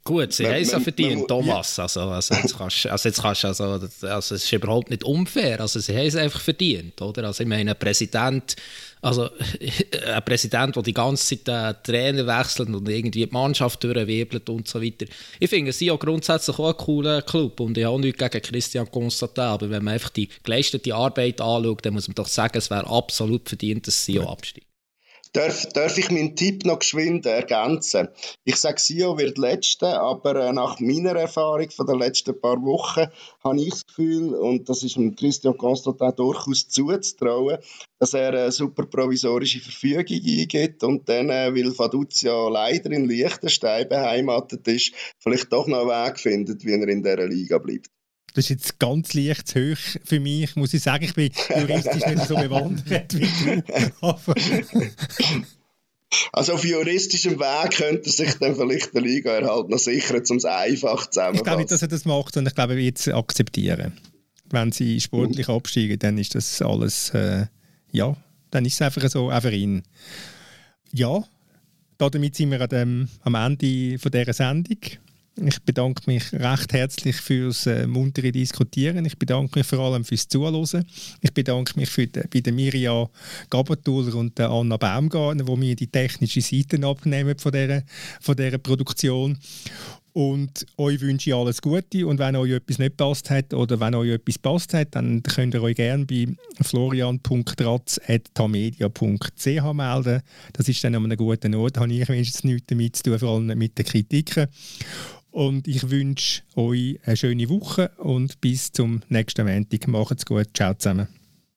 S3: Gut, sie haben es ja verdient, Thomas. Also, also, jetzt kannst, also, jetzt kannst also, also, es ist überhaupt nicht unfair. Also, sie haben es einfach verdient, oder? Also, ich meine, ein Präsident, also, ein Präsident, der die ganze Zeit den Trainer wechselt und irgendwie die Mannschaft durchwirbelt und so weiter. Ich finde, sie auch grundsätzlich auch ein cooler Club und ich habe auch nichts gegen Christian Constantin, aber wenn man einfach die geleistete Arbeit anschaut, dann muss man doch sagen, es wäre absolut verdient, dass sie auch absteigt.
S2: Darf, darf ich meinen Tipp noch geschwind ergänzen? Ich sage, Sio wird Letzte, aber äh, nach meiner Erfahrung von den letzten paar Wochen habe ich das Gefühl, und das ist dem Christian Constantin durchaus zuzutrauen, dass er eine super provisorische Verfügung eingibt und dann, äh, weil Faduzia leider in Liechtenstein beheimatet ist, vielleicht doch noch einen Weg findet, wie er in dieser Liga bleibt.
S1: Das ist jetzt ganz leicht zu hoch für mich, muss ich sagen. Ich bin juristisch nicht so bewandert wie du.
S2: Also auf juristischem Weg könnte sich dann vielleicht der Liga erhalten noch sichern, um es einfach zusammenzufassen.
S1: Ich glaube nicht, dass er das macht, sondern ich glaube, er wird es akzeptieren. Wenn sie sportlich mhm. absteigen, dann ist das alles, äh, ja, dann ist es einfach so, auch für ihn. Ja, damit sind wir dem, am Ende von dieser Sendung. Ich bedanke mich recht herzlich fürs äh, muntere Diskutieren. Ich bedanke mich vor allem fürs Zuhören. Ich bedanke mich für die, bei der Mirja Gabatuller und der Anna Baumgartner, die mir die technische Seite abnehmen von dieser, von dieser Produktion. Und euch wünsche ich alles Gute. Und wenn euch etwas nicht passt hat oder wenn euch etwas passt hat, dann könnt ihr euch gerne bei florian.ratz.tamedia.ch melden. Das ist dann an einem guten Ort. Da habe ich wenigstens nichts damit zu tun, vor allem mit den Kritiken. Und ich wünsche euch eine schöne Woche und bis zum nächsten Montag. Macht's gut. Ciao zusammen.